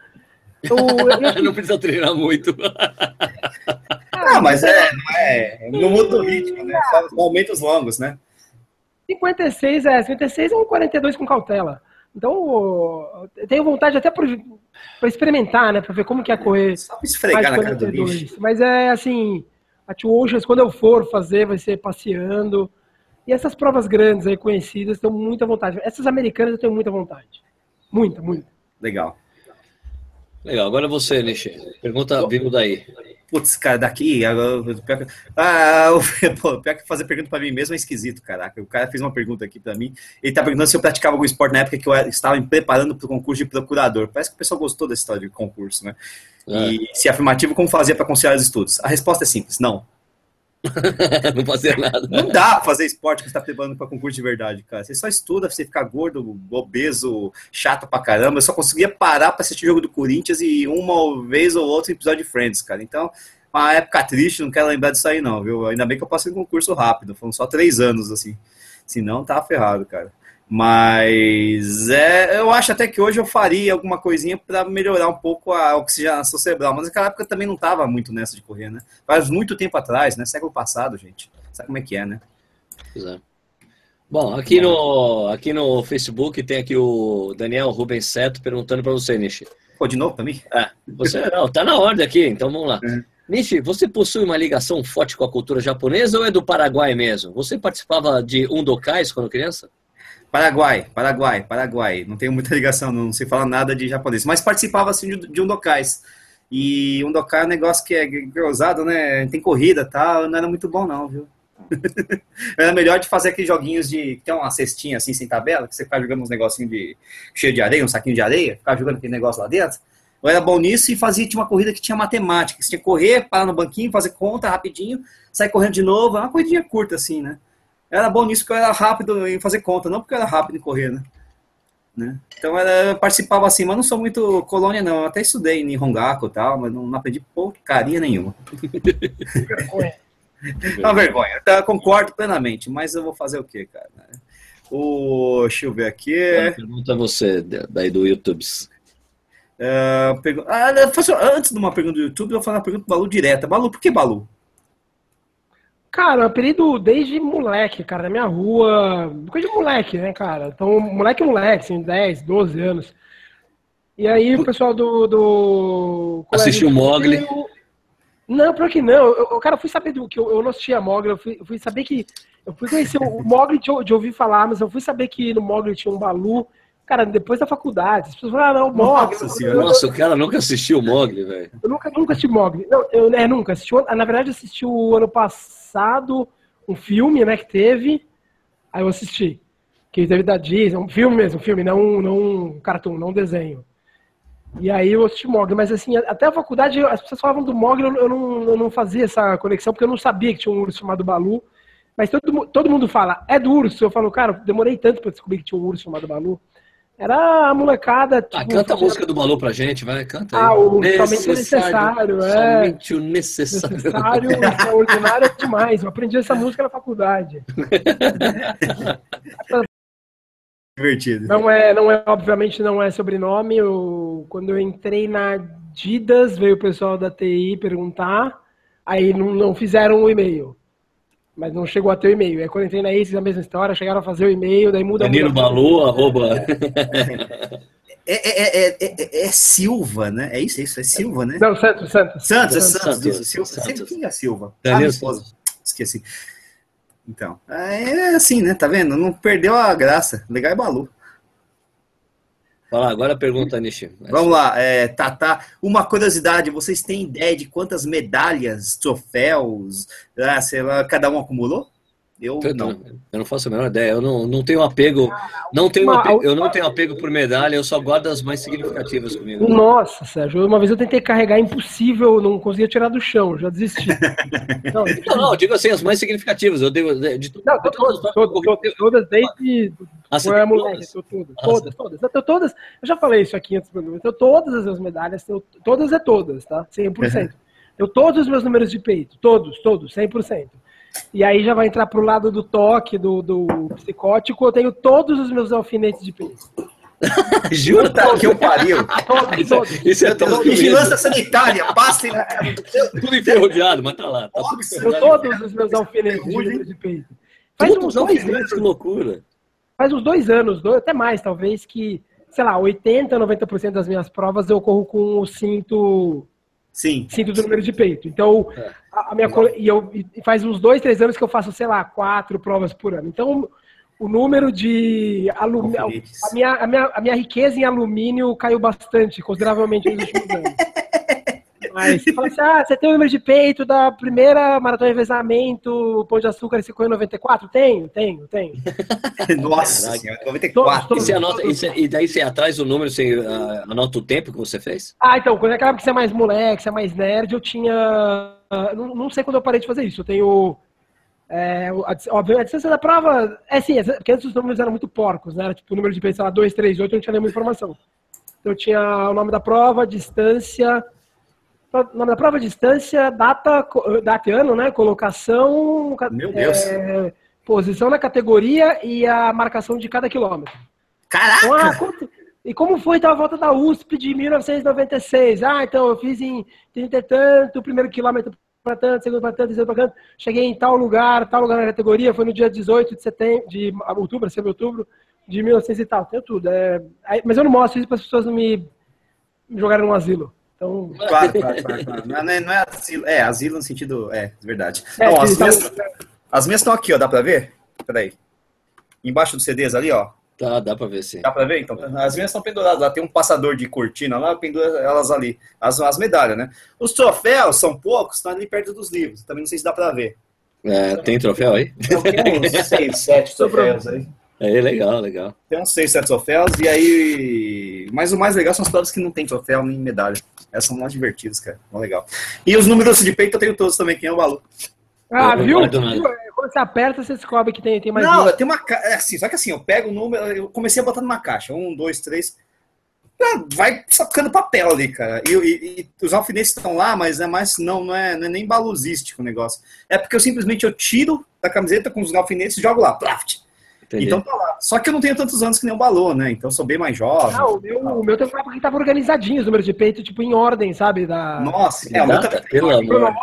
Eu, eu... não precisa treinar muito.
Não, mas é, não é, não muda o ritmo, né? Só momentos longos, né?
56 é, 56 é um 42 com cautela. Então, eu tenho vontade até para experimentar, né? Para ver como que é correr. Só
para esfregar na cara do lixo.
Mas é assim, a Two Oceans, quando eu for fazer, vai ser passeando. E essas provas grandes aí, conhecidas, tenho muita vontade. Essas americanas eu tenho muita vontade. Muita, muita.
Legal.
Legal. Agora você, Nishi. Pergunta vindo daí.
Putz, cara, daqui. Pior que, ah, pô, pior que fazer pergunta para mim mesmo é esquisito, caraca. O cara fez uma pergunta aqui para mim. Ele tá perguntando se eu praticava algum esporte na época que eu estava me preparando para o concurso de procurador. Parece que o pessoal gostou da história de concurso, né? É. E se afirmativo, como fazia para conciliar os estudos? A resposta é simples: não.
não fazer nada.
Não dá pra fazer esporte que você tá preparando pra concurso de verdade, cara. Você só estuda, você fica gordo, obeso, chato pra caramba. Eu só conseguia parar pra assistir o jogo do Corinthians e uma vez ou outra episódio de Friends, cara. Então, uma época triste, não quero lembrar disso aí, não, viu? Ainda bem que eu passei no concurso rápido, foram só três anos, assim. Senão, tava ferrado, cara. Mas é, eu acho até que hoje eu faria alguma coisinha para melhorar um pouco a oxigenação cerebral. Mas naquela época também não estava muito nessa de correr, né? Faz muito tempo atrás, né? Século passado, gente. Sabe como é que é, né?
Pois é. Bom, aqui no, aqui no Facebook tem aqui o Daniel Rubens Seto perguntando para você, Nishi.
Pô, de novo para mim?
É, você não, tá na ordem aqui, então vamos lá. É. Nishi, você possui uma ligação forte com a cultura japonesa ou é do Paraguai mesmo? Você participava de undokais quando criança?
Paraguai, Paraguai, Paraguai. Não tenho muita ligação, não sei falar nada de japonês. Mas participava, assim, de, de undokais. E undokai é um negócio que é, usado, né? Tem corrida e tal. Não era muito bom, não, viu? era melhor de fazer aqueles joguinhos de. Tem uma cestinha assim, sem tabela, que você fica jogando uns negocinhos de, cheio de areia, um saquinho de areia, ficar jogando aquele negócio lá dentro. Eu era bom nisso e fazia tinha uma corrida que tinha matemática. Você tinha que correr, parar no banquinho, fazer conta rapidinho, sair correndo de novo. É uma corridinha curta, assim, né? Era bom nisso porque eu era rápido em fazer conta, não porque eu era rápido em correr, né? né? Então era, eu participava assim, mas não sou muito colônia, não. Eu até estudei em Hongaku e tal, mas não, não aprendi porcaria nenhuma. vergonha. É uma vergonha. Então, eu concordo plenamente, mas eu vou fazer o quê, cara? O, deixa eu ver aqui.
Pergunta você, daí do YouTube.
Uh, pergu... ah, antes de uma pergunta do YouTube, eu vou fazer uma pergunta do Balu direta. Balu, por que Balu?
Cara, apelido desde moleque, cara, na minha rua. Coisa de moleque, né, cara? Então, moleque moleque, assim, 10, 12 anos. E aí o pessoal do. do
Assistiu o Mogli?
Não, pior que não. Eu, eu, cara, fui saber do que eu, eu não assistia Mogli, eu fui, eu fui saber que. Eu fui conhecer o Mogli de, de, ouvir falar, mas eu fui saber que no Mogli tinha um Balu. Cara, depois da faculdade, as pessoas falaram, ah, não, Mogli.
Nossa, eu, Nossa, o cara nunca assistiu o Mogli, velho.
Eu nunca, nunca assisti Mogli. Não, eu é, nunca assisti. Na verdade, assisti o ano passado passado um filme, né, que teve. Aí eu assisti. Que teve da Disney, um filme mesmo, um filme, não, não um cartoon, não um desenho. E aí eu assisti Mogli, mas assim, até a faculdade as pessoas falavam do Mogli, eu não, eu não fazia essa conexão, porque eu não sabia que tinha um urso chamado Balu. Mas todo, todo mundo fala, é do urso. Eu falo, cara, demorei tanto para descobrir que tinha um urso chamado Balu. Era a molecada. Ah,
tipo, ah, canta a música do Balu pra gente, vai, canta
aí. Ah, o necessário, necessário, é.
Somente o necessário.
Necessário, extraordinário é demais. Eu aprendi essa música na faculdade.
Divertido.
Não é, não é, obviamente não é sobrenome. Eu, quando eu entrei na Didas, veio o pessoal da TI perguntar, aí não, não fizeram o um e-mail mas não chegou a ter o e-mail. Aí quando entrei na Aces, a mesma história, chegaram a fazer o e-mail, daí muda...
Danilo Balu, arroba...
É, é, é, é, Silva, né? É isso, é isso, é Silva, né?
Não, Santos, Santos.
Santos, é Santos, isso, Silva. Santos. Quem é Silva?
Danilo
ah, Esqueci. Então, é assim, né? Tá vendo? Não perdeu a graça. Legal é Balu.
Fala, agora pergunta, Nishi.
Vamos lá, é, Tata. Uma curiosidade: vocês têm ideia de quantas medalhas, troféus, ah, sei lá, cada um acumulou?
Eu não. Eu não faço a menor ideia. Eu não, não tenho apego. Não tenho apego, eu não tenho apego por medalha, eu só guardo as mais significativas comigo.
Nossa, Sérgio, uma vez eu tentei carregar impossível, não conseguia tirar do chão, já desisti.
não, não, não, digo assim, as mais significativas. Eu devo, de, de,
não, todas, todas, todas, todas desde. Ah, é moleque, todas, ah, todas, todas, eu todas. Eu já falei isso aqui antes. Eu todas as minhas medalhas, eu, todas é todas, tá? 100%. Eu todos os meus números de peito, todos, todos, 100%. E aí já vai entrar pro lado do toque, do, do psicótico. Eu tenho todos os meus alfinetes de peso.
Jura tá, que eu pariu?
Todos, todos. Isso é
tão Vigilância sanitária, passe.
tudo enferrujado, mas tá lá. Tá
tudo todos os meus alfinetes de, de peito.
Faz uns dois anos. Que loucura.
Faz uns dois anos, dois, até mais, talvez, que, sei lá, 80, 90% das minhas provas eu corro com o cinto
Sim.
Cinto do número de peito. Então, é. A, a, minha e eu e faz uns dois, três anos que eu faço, sei lá, quatro provas por ano. Então, o número de alumínio, a minha, a, minha, a minha riqueza em alumínio caiu bastante, consideravelmente nos últimos anos. Mas você fala assim, ah, você tem o número de peito da primeira maratona de revezamento, Pão de Açúcar, esse correu 94? Tenho, tenho, tenho.
Nossa, senhora, 94.
E, você anota, e, daí você atrás do número, você uh, anota o tempo que você fez?
Ah, então, quando é que você é mais moleque, você é mais nerd, eu tinha... Uh, não, não sei quando eu parei de fazer isso, eu tenho... É, óbvio, a distância da prova, é sim, porque antes os números eram muito porcos, né? Era tipo o número de sei lá, 2, 3, 8, eu não tinha nenhuma informação. Então eu tinha o nome da prova, distância, nome da prova, distância, data, data e ano, né? Colocação,
Meu Deus.
É, posição na categoria e a marcação de cada quilômetro.
Caraca! Então, ah,
e como foi então, a volta da USP de 1996? Ah, então eu fiz em 30 e tanto, o primeiro quilômetro para tanto, segundo para tanto, terceiro para tanto. Cheguei em tal lugar, tal lugar na categoria, foi no dia 18 de setembro, de outubro, setembro, outubro de 1900 e tal. Tenho tudo. É, mas eu não mostro isso para as pessoas não me, me jogarem no asilo. Então...
Claro, claro, claro. claro. Não, é, não é asilo, é asilo no sentido. É, verdade. É, não, as, minhas, as minhas estão aqui, ó. Dá para ver? Peraí. Embaixo dos CDs ali, ó.
Tá, dá pra ver sim.
Dá pra ver? Então, as minhas estão penduradas lá. Tem um passador de cortina lá, pendura elas ali. As, as medalhas, né? Os troféus são poucos, estão ali perto dos livros. Também não sei se dá pra ver.
É, tem troféu aí?
Tem uns seis, sete troféus aí.
É legal, legal.
Tem uns seis, sete troféus, e aí. Mas o mais legal são as provas que não tem troféu nem medalha. Essas são mais divertidas, cara. Legal. E os números de peito eu tenho todos também, quem é o Balu.
Ah, viu? Quando você aperta, você descobre que tem, tem mais.
Não, tem uma caixa. É assim, só que assim, eu pego o número, eu comecei a botar numa caixa. Um, dois, três. Ah, vai sacando papel ali, cara. E, e, e os alfinetes estão lá, mas é mais. Não, não é, não é nem baluzístico o negócio. É porque eu simplesmente eu tiro da camiseta com os alfinetes e jogo lá. Plaft. Então tá lá. Só que eu não tenho tantos anos que nem o Balô, né? Então sou bem mais jovem. Não,
o meu, o meu tempo que tava organizadinho os números de peito, tipo, em ordem, sabe? Da...
Nossa, é, o meu
também. Pelo amor.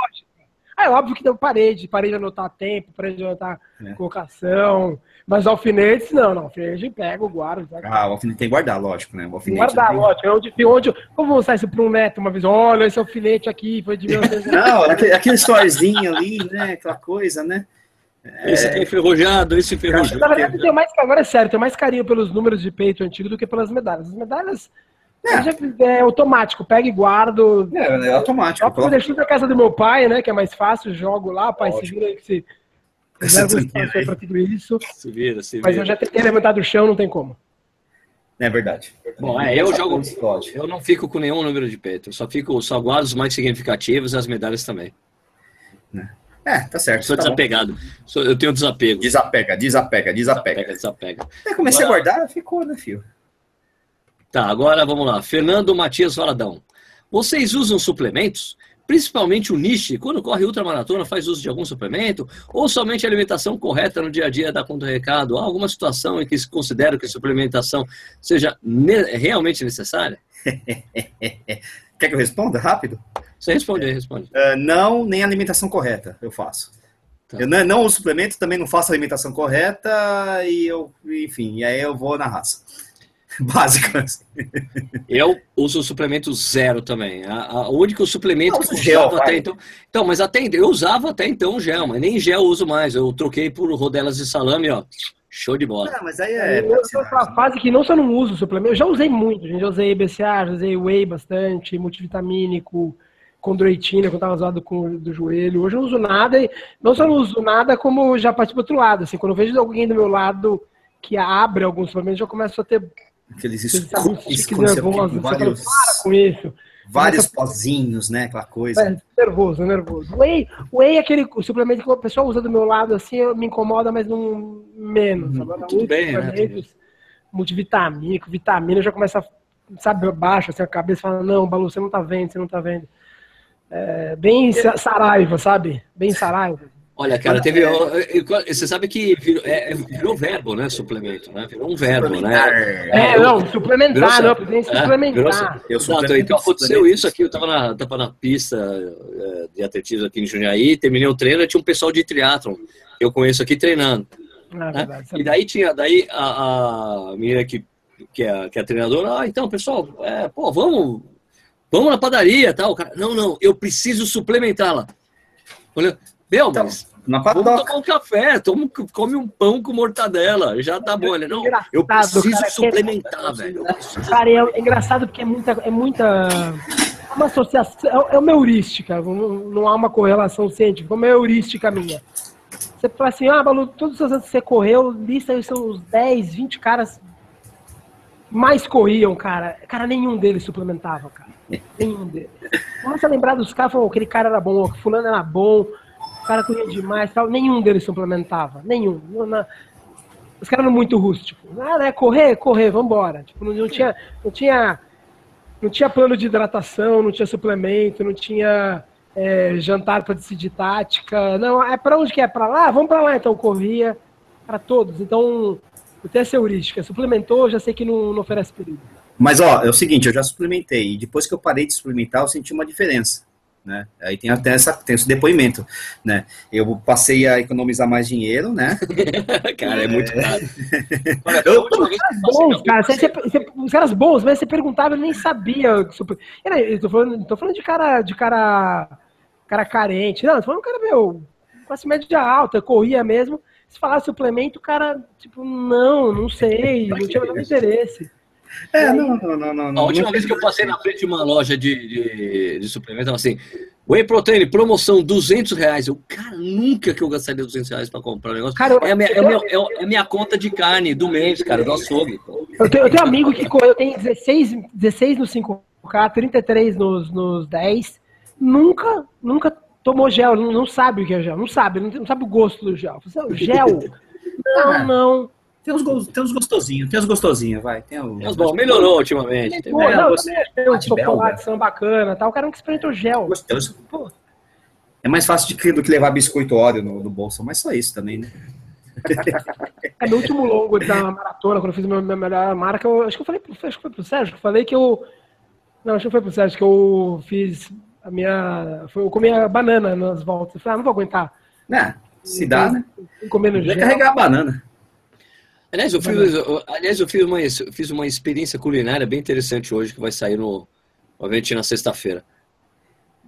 É óbvio que eu parei de, parei de anotar tempo, parei de anotar é. colocação. Mas alfinetes, não, não. Alfinete pega, guardo. Pega.
Ah, o alfinete tem que guardar, lógico, né?
O alfinete guardar, tem... lógico. É onde, onde, como vou mostrar isso para um neto uma vez? Olha, esse alfinete aqui foi de meu.
não, aquele, aquele storyzinho ali, né? Aquela coisa, né?
Esse aqui é enferrujado, esse enferrujado.
Na verdade, tem mais, agora é sério, tem mais carinho pelos números de peito antigo do que pelas medalhas. As medalhas é, é automático, pego e guardo.
É, é automático.
Eu deixo na casa do meu pai, né? Que é mais fácil, jogo lá, pai, se vira aí que se. Para tudo isso. Se vira, se vira. Mas eu já tentei levantar do chão, não tem como.
É verdade.
Bom, é, eu jogo. Eu não fico com nenhum número de peito. Eu só fico, só guardo os mais significativos e as medalhas também.
Né? É, tá certo.
Sou
tá
desapegado. Sou, eu tenho desapego.
Desapega, desapega, desapega.
Desapega, desapega.
É, comecei agora... a guardar, ficou, né, filho?
Tá, agora vamos lá. Fernando Matias Valadão. Vocês usam suplementos? Principalmente o niche, quando corre ultramaratona, faz uso de algum suplemento? Ou somente a alimentação correta no dia a dia dá conta do recado? Há alguma situação em que se considera que a suplementação seja ne realmente necessária?
Quer que eu responda rápido?
Você responde aí, responde.
Uh, não, nem alimentação correta eu faço. Tá. Eu não, não uso suplemento, também não faço alimentação correta e eu, enfim, e aí eu vou na raça. Básico. Assim.
Eu uso suplemento zero também. A, a, o único suplemento não, que eu gel, usava até então. Então, mas até eu usava até então gel, mas nem gel eu uso mais. Eu troquei por rodelas de salame, ó. Show de bola.
Não, mas aí é. Eu tô numa fase que não só não uso suplemento, eu já usei muito, gente. Já usei BCA, já usei whey bastante, multivitamínico, condroitina, quando tava zoado com do joelho. Hoje eu não uso nada, e não só não uso nada, como já parti pro outro lado. Assim, quando eu vejo alguém do meu lado que abre alguns suplementos, eu começo a ter.
Aqueles scoops nervosos. Vários... Para com isso. Vários pozinhos, né? Aquela coisa. É,
nervoso, nervoso. Whey, whey é aquele suplemento que o pessoal usa do meu lado, assim, me incomoda, mas não menos. Hum, Agora,
tudo bem, né?
Multivitamínico, vitamina, já começa, sabe, baixo, assim, a cabeça fala, não, Balu, você não tá vendo, você não tá vendo. É, bem saraiva, sabe? Bem saraiva.
Olha, cara, teve. Você sabe que virou, é, é, virou verbo, né? Suplemento, né? Virou um verbo, né?
É, não, suplementar, não, tem suplementar.
É, Exato, então aconteceu isso aqui, eu tava na, tava na pista é, de atletismo aqui em Jundiaí, terminei o treino, tinha um pessoal de triatlon, que eu conheço aqui treinando. Ah, né? E daí tinha, daí a, a menina que, que, é, que é a treinadora, ah, então, pessoal, é, pô, vamos, vamos na padaria tal. Cara, não, não, eu preciso suplementá-la. Olha, meu, então, mas na Vamos tomar um café, toma, come um pão com mortadela, já tá bom. Ele, não, eu preciso cara, suplementar,
velho. Cara, é, é engraçado porque é muita, é muita uma associação, é uma heurística, não há uma correlação científica, é uma heurística minha. Você fala assim, ah, Balu, todos os anos que você correu, lista aí seus 10, 20 caras mais corriam, cara. Cara, nenhum deles suplementava, cara. Nenhum deles. Começa a lembrar dos caras, falou, aquele cara era bom, o fulano era bom, cara corria demais tal. Nenhum deles suplementava. Nenhum. Não, os caras eram muito rústicos. Ah, né? Correr, correr, vambora. Tipo, não, não, tinha, não tinha. Não tinha plano de hidratação, não tinha suplemento, não tinha é, jantar para decidir tática. Não, é para onde que é? Para lá? Vamos para lá então, corria para todos. Então, eu tenho essa heurística. Suplementou, já sei que não, não oferece perigo.
Mas, ó, é o seguinte, eu já suplementei. E depois que eu parei de suplementar, eu senti uma diferença. Né? Aí tem até essa, tem esse depoimento, né? Eu passei a economizar mais dinheiro, né?
cara, é muito caro.
Olha, eu, bons, cara, você, você, os caras bons, mas você perguntava, eu nem sabia. Eu tô falando, tô falando de cara, de cara, cara carente. Não, tô falando de cara meu, classe média alta, corria mesmo. Se falar suplemento, o cara, tipo, não, não sei, não tinha nenhum interesse.
É, não, não, não, não.
A última não, vez que eu passei na frente de uma loja de, de, de suplemento, assim, Whey Protein, promoção, 200 reais. Eu, cara, nunca que eu gastaria 200 reais para comprar um negócio. Cara, é, a minha, é, minha, é, minha conta de carne do mês, cara, do açougue.
Eu tenho, eu tenho um amigo que eu tenho 16, 16 no 5K, 33 nos, nos 10. Nunca, nunca tomou gel, não, não sabe o que é gel, não sabe, não, não sabe o gosto do gel. Gel? Não, não.
Tem uns, tem uns gostosinhos, tem uns gostosinhos, vai. Tem uns,
bom, melhorou ultimamente. Tem,
pô, não, tem uns chocolates são bacana tal. O cara não experimenta o gel. Gostoso. Pô.
É mais fácil de, do que levar biscoito óleo no, no bolso, mas só isso também, né?
é no último longo da maratona, quando eu fiz a minha, melhor marca, eu, acho que eu falei, acho que foi pro Sérgio, que eu falei que eu. Não, acho que foi pro Sérgio que eu fiz a minha. Foi, eu comia banana nas voltas. Eu falei, ah, não vou aguentar.
É, se dá, né?
Comendo
gel. carregar a banana.
Aliás, eu fiz, eu, aliás, eu fiz, uma, fiz uma experiência culinária bem interessante hoje, que vai sair no, obviamente, na sexta-feira.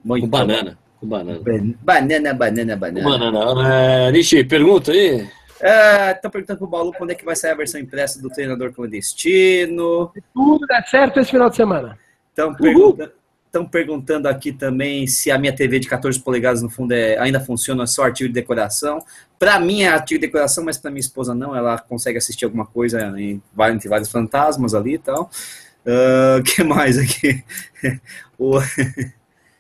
Com banana. Com banana.
Banana, banana, banana.
Banana. É, Nishi, pergunta aí.
É, tá perguntando pro Balu quando é que vai sair a versão impressa do treinador clandestino.
Tudo dá certo esse final de semana.
Então, pergunta, Estão perguntando aqui também se a minha TV de 14 polegadas, no fundo, é, ainda funciona só artigo de decoração. Para mim é artigo de decoração, mas para minha esposa não. Ela consegue assistir alguma coisa em, entre vários fantasmas ali e tal. O uh, que mais aqui? o...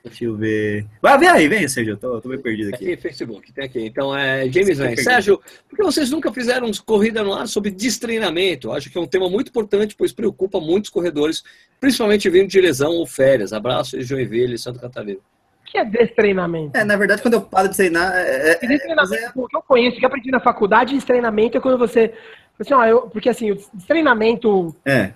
Deixa eu ver. Vai, vem aí, vem, Sérgio. Eu tô, tô meio perdido aqui.
Aqui, Facebook, tem aqui. Então, é James Vem. Sérgio, por que vocês nunca fizeram corrida no ar sobre destreinamento? Acho que é um tema muito importante, pois preocupa muitos corredores, principalmente vindo de lesão ou férias. Abraço de Joinville, Santa Catarina.
O que é destreinamento?
É, na verdade, quando eu paro de treinar. É,
é, destreinamento, é... o que eu conheço, que aprendi na faculdade, destreinamento é quando você. Assim, ó, eu, porque assim, o destreinamento.
É.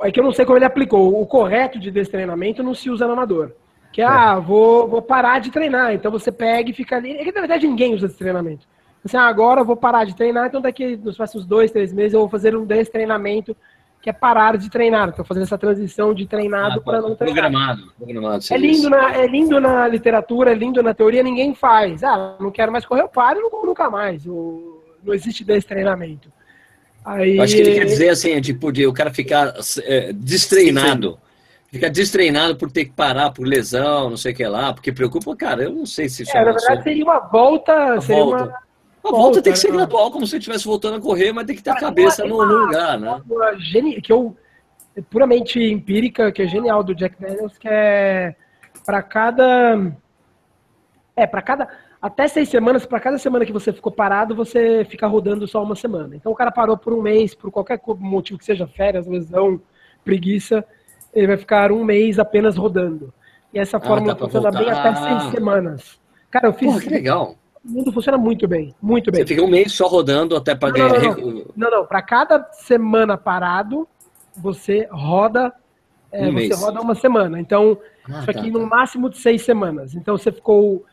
É que eu não sei como ele aplicou. O correto de destreinamento não se usa no amador. Que, é. ah, vou, vou parar de treinar. Então você pega e fica ali. É que na verdade ninguém usa esse treinamento. Assim, ah, agora eu vou parar de treinar, então daqui nos próximos dois, três meses eu vou fazer um destreinamento que é parar de treinar. Estou fazendo essa transição de treinado ah, para não treinar.
Programado. programado
é, lindo na, é lindo na literatura, é lindo na teoria, ninguém faz. Ah, não quero mais correr, eu paro e não como nunca mais. O, não existe destreinamento.
Aí... Eu acho que ele quer dizer assim, é tipo, de o cara ficar é, destreinado. Fica destreinado por ter que parar por lesão, não sei o que lá, porque preocupa, cara, eu não sei se
isso é, na verdade seria uma volta, uma seria volta.
Uma... A volta, volta tem que ser né? gradual, como se você estivesse voltando a correr, mas tem que ter a cabeça no, no, lugar, né?
Que eu, é puramente empírica, que é genial do Jack Daniels, que é para cada. É, para cada. Até seis semanas, para cada semana que você ficou parado, você fica rodando só uma semana. Então o cara parou por um mês, por qualquer motivo que seja férias, lesão, preguiça ele vai ficar um mês apenas rodando. E essa ah, fórmula funciona bem até seis semanas. Cara, eu fiz. Porra,
que legal.
O mundo funciona muito bem, muito bem.
Você fica um mês só rodando até para ganhar.
Não, não, não. não, Para cada semana parado, você roda. É, um você mês. roda uma semana. Então, ah, isso aqui tá, no tá. máximo de seis semanas. Então, você ficou.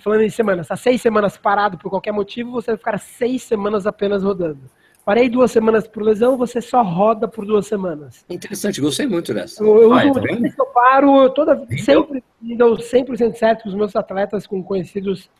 Falando em semanas, está seis semanas parado por qualquer motivo, você vai ficar seis semanas apenas rodando. Parei duas semanas por lesão, você só roda por duas semanas.
Interessante, gostei muito dessa.
Eu, eu Vai, uso tá que eu paro, toda, sempre dou 100% certo com os meus atletas, com conhecidos,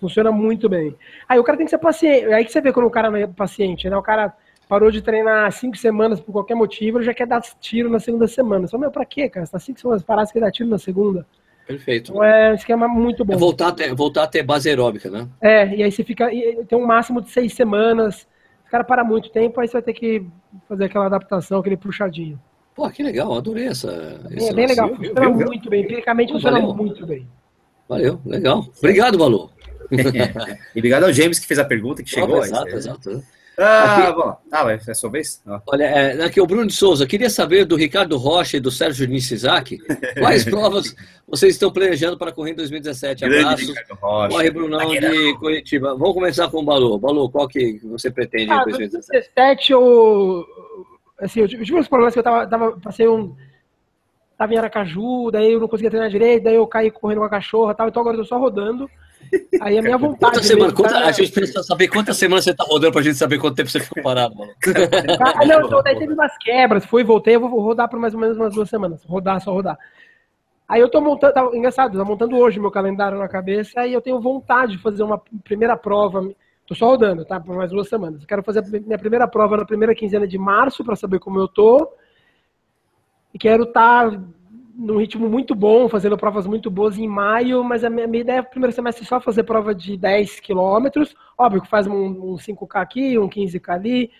funciona muito bem. Aí o cara tem que ser paciente, aí que você vê quando o cara não é paciente, né? O cara parou de treinar cinco semanas por qualquer motivo, ele já quer dar tiro na segunda semana. Só, meu, pra quê, cara? Você tá cinco semanas paradas, você quer dar tiro na segunda?
Perfeito.
Então é um esquema muito bom. É
voltar, a ter, voltar a ter base aeróbica, né?
É, e aí você fica. Tem um máximo de seis semanas. O cara para muito tempo, aí você vai ter que fazer aquela adaptação, aquele puxadinho.
Pô, que legal, adorei essa.
É, bem legal, funciona viu, muito viu? bem. Empiricamente funciona Valeu. muito bem.
Valeu, legal. Obrigado, Valor.
e obrigado ao James que fez a pergunta, que chegou.
exato, exato.
Ah, aqui, bom. Ah, é a sua vez?
Ah. Olha, é, aqui é o Bruno de Souza. Queria saber do Ricardo Rocha e do Sérgio Nishizaki quais provas vocês estão planejando para correr em 2017. Abraços. Corre, Brunão de Curitiba. Vamos começar com o Balu. Balu, qual que você pretende ah, em 2017?
2017 eu. Assim, eu tive uns problemas que eu tava, tava passei um. Tava em Aracaju, daí eu não conseguia treinar direito, daí eu caí correndo com a cachorra e tal, então agora eu tô só rodando. Aí a minha vontade. Quantas
semanas? Quanta, tá... A gente precisa saber quantas semanas você tá rodando pra gente saber quanto tempo você ficou parado, mano.
Ah, não, então daí teve umas quebras, fui e voltei, eu vou rodar por mais ou menos umas duas semanas. Rodar, só rodar. Aí eu tô montando, tá, engraçado, tô montando hoje meu calendário na cabeça e eu tenho vontade de fazer uma primeira prova. Tô só rodando, tá? Por mais duas semanas. Eu quero fazer a minha primeira prova na primeira quinzena de março para saber como eu tô. E quero estar tá num ritmo muito bom, fazendo provas muito boas em maio, mas a minha, minha ideia é primeiro semestre só fazer prova de 10 quilômetros, óbvio que faz um, um 5K aqui, um 15K ali,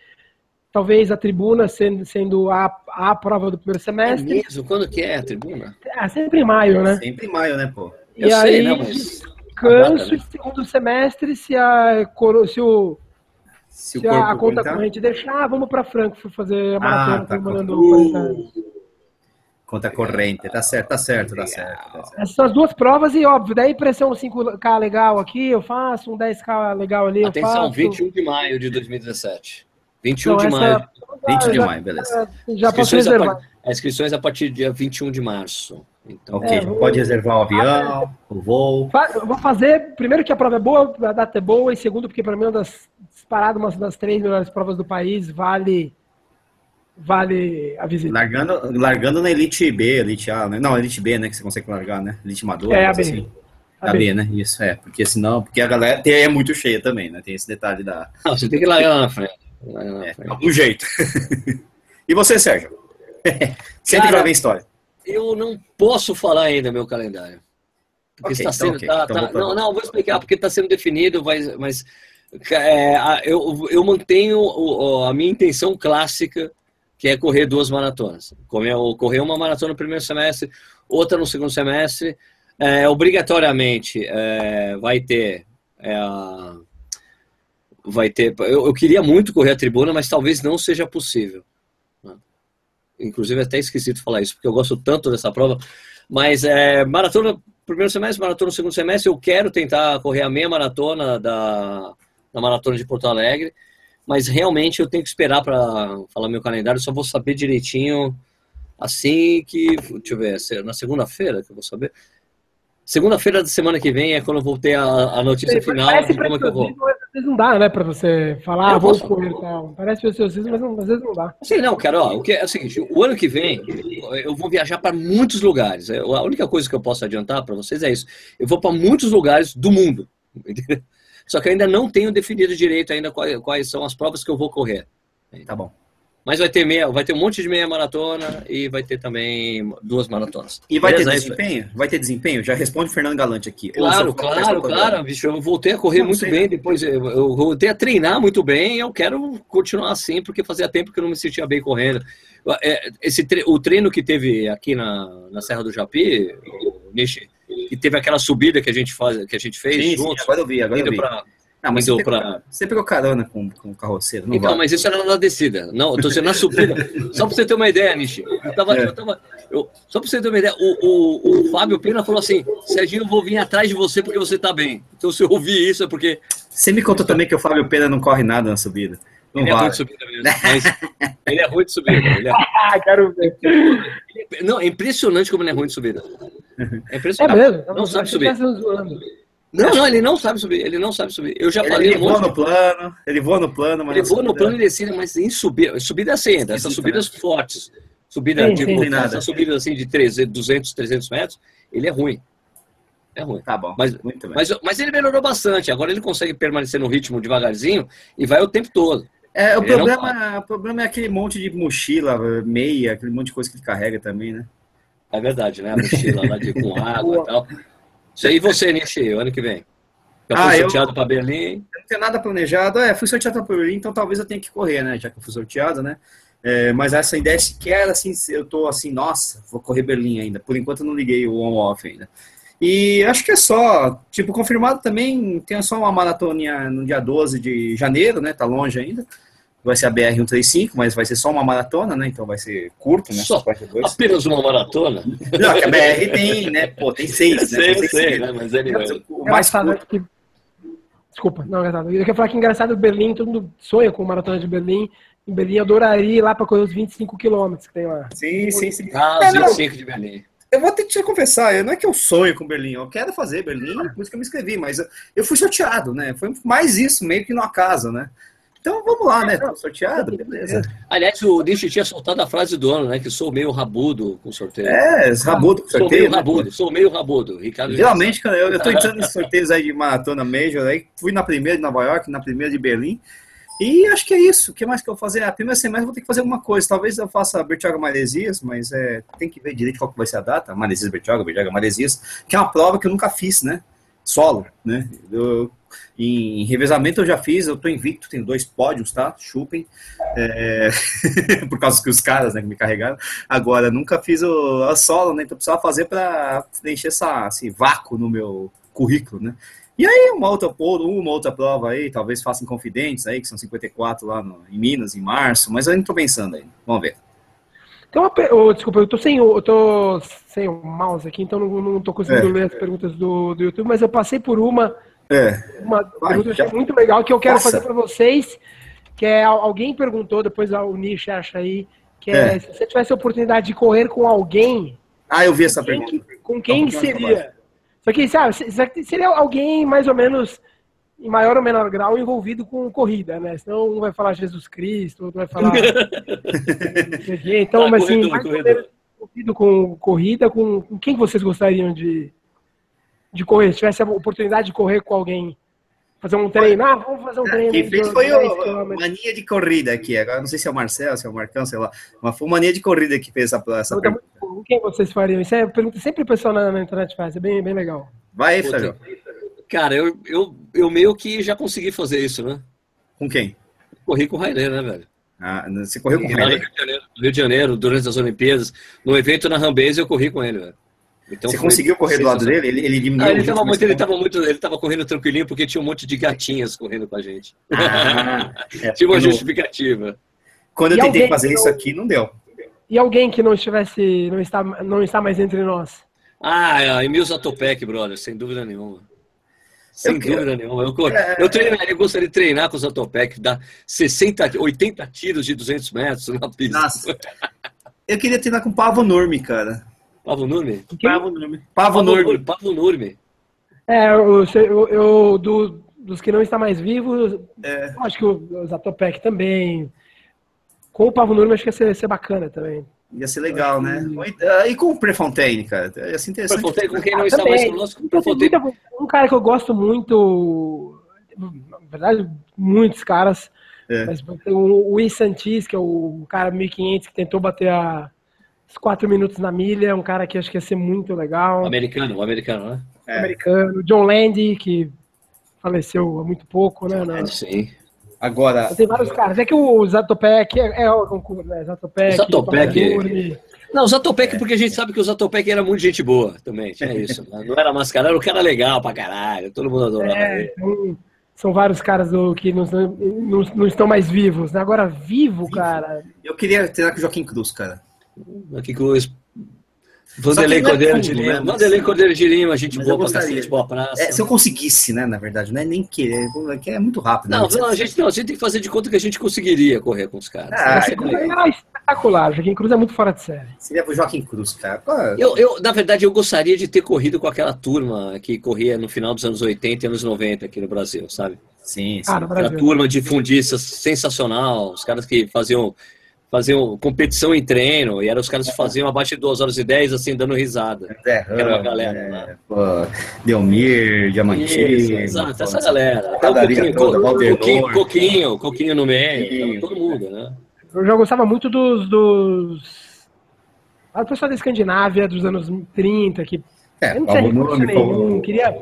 talvez a tribuna sendo, sendo a, a prova do primeiro semestre.
É mesmo? Quando que é a tribuna?
É, sempre em maio, né?
Sempre em maio, né, pô?
E Eu aí, sei, não, mas... descanso né? segundo semestre, se, a, se o se, se a conta corrente deixar, vamos para Frankfurt fazer a maratona ah, tá comemorando
Conta corrente, tá certo, tá certo, tá certo, tá certo.
Essas duas provas e, óbvio, daí pressão 5K legal aqui, eu faço, um 10K legal ali,
Atenção,
eu faço.
21 de maio de 2017. 21 então, de maio.
20 de maio, beleza.
Já posso reservar.
A, inscrições a partir do dia 21 de março.
Então, ok, é, vou... pode reservar o avião, o voo.
Eu vou fazer, primeiro que a prova é boa, a data é boa, e segundo porque para mim é uma das disparadas, uma das três melhores provas do país, vale vale a visita.
Largando, largando na Elite B, Elite A, né? Não, Elite B, né? Que você consegue largar, né? Elite Madura.
É, a B.
Assim. A, a B. B. né? Isso, é. Porque senão, porque a galera tem, é muito cheia também, né? Tem esse detalhe da.
Não, você tem que largar lá na frente.
É, do jeito. e você, Sérgio? Sempre Cara, vai ver história.
Eu não posso falar ainda meu calendário. Porque okay, está então, sendo. Okay. Tá, então tá, não, não, vou explicar, porque está sendo definido, mas, mas é, eu, eu mantenho a minha intenção clássica que é correr duas maratonas. Correr uma maratona no primeiro semestre, outra no segundo semestre. É, obrigatoriamente é, vai ter. É, vai ter. Eu, eu, queria muito correr a tribuna, mas talvez não seja possível. Né? Inclusive, até esqueci de falar isso, porque eu gosto tanto dessa prova. Mas é, maratona no primeiro semestre, maratona no segundo semestre, eu quero tentar correr a meia maratona da, da maratona de Porto Alegre mas realmente eu tenho que esperar para falar meu calendário, só vou saber direitinho assim que, deixa eu ver, na segunda-feira que eu vou saber. Segunda-feira da semana que vem é quando eu vou ter a, a notícia final de como é que eu vou.
Às vezes não dá, né, para você falar, ah, vou escolher e tal. Parece preciosismo, mas não, às vezes não dá.
Sim, não, cara, ó, o que é, é o seguinte, o ano que vem eu vou viajar para muitos lugares. É, a única coisa que eu posso adiantar para vocês é isso. Eu vou para muitos lugares do mundo. Entendeu? Só que eu ainda não tenho definido direito ainda quais, quais são as provas que eu vou correr.
Tá bom.
Mas vai ter meia, vai ter um monte de meia maratona e vai ter também duas maratonas.
E vai Beleza, ter desempenho? Vai ter desempenho? Já responde o Fernando Galante aqui.
Claro, claro, claro, bicho. Eu voltei a correr não, muito bem depois. Eu, eu, voltei a treinar muito bem. Eu quero continuar assim, porque fazia tempo que eu não me sentia bem correndo. É, esse o treino que teve aqui na, na Serra do Japi, o Nishi, e teve aquela subida que a gente, faz, que a gente fez sim,
juntos. Sim, agora eu vi, agora eu vi. Pra, não, mas você, pegou, pra... você pegou carona com, com o carroceiro,
não Então, mas isso era na descida. Não, eu tô sendo na subida. só pra você ter uma ideia, Nishi. Eu tava, é. eu tava, eu, só pra você ter uma ideia, o, o, o Fábio Pena falou assim, Serginho, eu vou vir atrás de você porque você tá bem. Então, se eu ouvir isso é porque...
Você me contou também que o Fábio Pena não corre nada na subida.
Não ele vale. é ruim de subida mesmo. Mas ele é ruim de subida. Ele é...
Quero ver.
Não, é impressionante como ele é ruim de subida. É impressionante. É mesmo? Não, não sabe subir. Não, não, ele não sabe subir. Ele não sabe subir. Eu já
ele,
falei.
Ele voa no plano, ele voa no plano, mas.
Ele voa no plano e descida, mas em subida. Subida assim, essas subidas né? fortes. Subida sim, de sim, essas subidas assim de 300, 200, 300 metros, ele é ruim. É ruim.
Tá bom.
Mas, mas, mas ele melhorou bastante. Agora ele consegue permanecer no ritmo devagarzinho e vai o tempo todo.
É, o problema, o problema é aquele monte de mochila, meia, aquele monte de coisa que ele carrega também, né?
É verdade, né? A mochila lá de, com água e tal. Isso aí você, Nishi, ano que vem. Já ah, fui sorteado para Berlim?
Eu não tenho nada planejado. É, fui sorteado para Berlim, então talvez eu tenha que correr, né? Já que eu fui sorteado, né? É, mas essa ideia sequer, assim, eu tô assim, nossa, vou correr Berlim ainda. Por enquanto eu não liguei o on-off ainda. E acho que é só, tipo, confirmado também, tem só uma maratona no dia 12 de janeiro, né? Tá longe ainda vai ser a BR-135, mas vai ser só uma maratona, né? Então vai ser curto, né?
Só apenas uma maratona?
Não, que a BR tem, né? Pô, tem seis,
né? Sei, sei, né? Mas ele
é o mais curto. Que... Desculpa, não, engraçado. Eu queria falar que engraçado Berlim, todo mundo sonha com maratona de Berlim. Em Berlim eu adoraria ir lá para correr os 25 quilômetros que tem lá.
Sim, sim, sim.
Ah, os 25 de Berlim.
Eu vou ter que te confessar, não é que eu sonho com Berlim, eu quero fazer Berlim, por isso que eu me inscrevi, mas eu, eu fui sorteado, né? Foi mais isso, meio que no acaso, né? Então vamos lá, né? Tô sorteado, beleza.
Aliás, o Nishi tinha soltado a frase do ano, né? Que sou meio rabudo com sorteio.
É, rabudo com sorteio.
Sou meio né? rabudo, sou meio rabudo. Ricardo
Realmente, cara, eu, eu tô entrando em sorteios aí de maratona Major, aí fui na primeira de Nova York, na primeira de Berlim. E acho que é isso. O que mais que eu vou fazer? A primeira semana eu vou ter que fazer alguma coisa. Talvez eu faça Bertioga Maresias, mas é, tem que ver direito qual que vai ser a data. Maresias, Bertioga, Bertioga Maresias, que é uma prova que eu nunca fiz, né? Solo, né? Eu em revezamento eu já fiz, eu tô invicto, tenho dois pódios, tá? Chupem. É... Por causa que os caras né, que me carregaram. Agora, nunca fiz o, a solo, né? Então precisava fazer para preencher essa, esse vácuo no meu currículo, né? E aí, uma outra, uma outra prova aí, talvez façam confidentes aí, que são 54 lá no, em Minas, em março, mas eu ainda tô pensando aí. Vamos ver.
Tem uma, oh, desculpa, eu tô sem, eu tô sem o mouse aqui, então não, não tô conseguindo é. ler as perguntas do, do YouTube, mas eu passei por uma é. Uma pergunta já... muito legal que eu quero Passa. fazer para vocês, que é alguém perguntou, depois o Nish acha aí, que é, é, se você tivesse a oportunidade de correr com alguém.
Ah, eu vi essa quem, pergunta.
Com quem seria? Só que, sabe, seria alguém mais ou menos em maior ou menor grau envolvido com corrida, né? Senão um vai falar Jesus Cristo, outro vai falar. então, tá, mas assim, mais envolvido com corrida, com, com quem vocês gostariam de, de correr, se tivesse a oportunidade de correr com alguém, fazer um treino, ah, vamos fazer um treino.
Quem fez foi o mania de corrida aqui, agora não sei se é o Marcelo, se é o Marcão, sei lá, mas foi o mania de corrida que fez essa, essa pergunta.
Com quem vocês fariam? Isso é pergunta sempre o pessoal na, na internet faz, é bem, bem legal.
Vai aí, Sérgio.
Cara, eu, eu, eu meio que já consegui fazer isso, né?
Com quem?
Corri com o Rainer, né, velho?
Ah, você correu com o Rainer?
No Rio de Janeiro, durante as Olimpíadas, no evento na Rambase eu corri com ele, velho.
Então, Você conseguiu correr do lado dele? Ele, ele diminuiu
ah, ele estava muito, ele tava muito, ele tava correndo tranquilinho porque tinha um monte de gatinhas correndo com a gente. Ah, é, tinha uma justificativa.
Quando eu e tentei fazer isso aqui, não deu.
E alguém que não estivesse, não está, não está mais entre nós?
Ah, é, Emil Zatopek, brother, sem dúvida nenhuma. Sem eu dúvida nenhuma. Eu, é... eu, treinaria, eu gostaria de treinar com o Zatopek, dar 60, 80 tiros de 200 metros na pista. Nossa.
Eu queria treinar com o Pavo Norme, cara.
Pavo Nurme?
Pavo Nurme. Pavo Nurme. Pavo Nurme.
É, eu, eu, eu do, dos que não está mais vivos, é. acho que o Zatopek também. Com o Pavo Nurme, acho que ia ser, ser bacana também.
Ia ser legal, né? E com o Prefontaine, cara? Ia ser interessante.
Prefontaine, com quem não ah, está mais conosco.
Prefontaine. Um cara que eu gosto muito, na verdade, muitos caras, é. mas o Luiz Santis, que é o cara 1500 que tentou bater a quatro minutos na milha, um cara que acho que ia ser muito legal.
O americano, o americano, né?
É. Americano. John Landy, que faleceu há muito pouco, né?
Não. Sim.
Agora.
Tem vários caras. É que o Zatopek é, é o concurso, né? Zatopek.
Zatopek. Não, o Zatopek, é. porque a gente sabe que o Zatopek era muito gente boa também, tinha isso. Não era mascarado, era um cara legal pra caralho, todo mundo adorava é, ele. Então,
são vários caras do, que não, não, não, estão mais vivos. Né? Agora, vivo, vivo, cara.
Eu queria treinar com o Joaquim Cruz, cara.
Aqui com o Vanderlei Cordeiro de Lima. Né? Vanderlei Cordeiro de Lima, gente boa pra cacete, boa praça.
É, se eu conseguisse, né, na verdade, não é nem querer, é, é muito rápido.
Não, né? não, a gente, não, a gente tem que fazer de conta que a gente conseguiria correr com os caras. Ah,
é, é espetacular, Joaquim Cruz é muito fora de série.
Seria pro Joaquim Cruz, cara.
Eu, eu, na verdade, eu gostaria de ter corrido com aquela turma que corria no final dos anos 80 e anos 90 aqui no Brasil, sabe?
Sim, sim. Ah,
Aquela turma de fundistas sensacional, os caras que faziam faziam competição em treino, e eram os caras que faziam abaixo de 2 horas e 10, assim, dando risada.
É, era uma galera, é, né? Pô, Delmir, Diamantino.
Exato, essa galera. Até o Coquinho, toda, Coquinho, Coquinho, Coquinho, no meio, todo mundo, né?
Eu já gostava muito dos. dos... A pessoa da Escandinávia dos anos 30, que. É, eu não sei nome, nenhum, queria.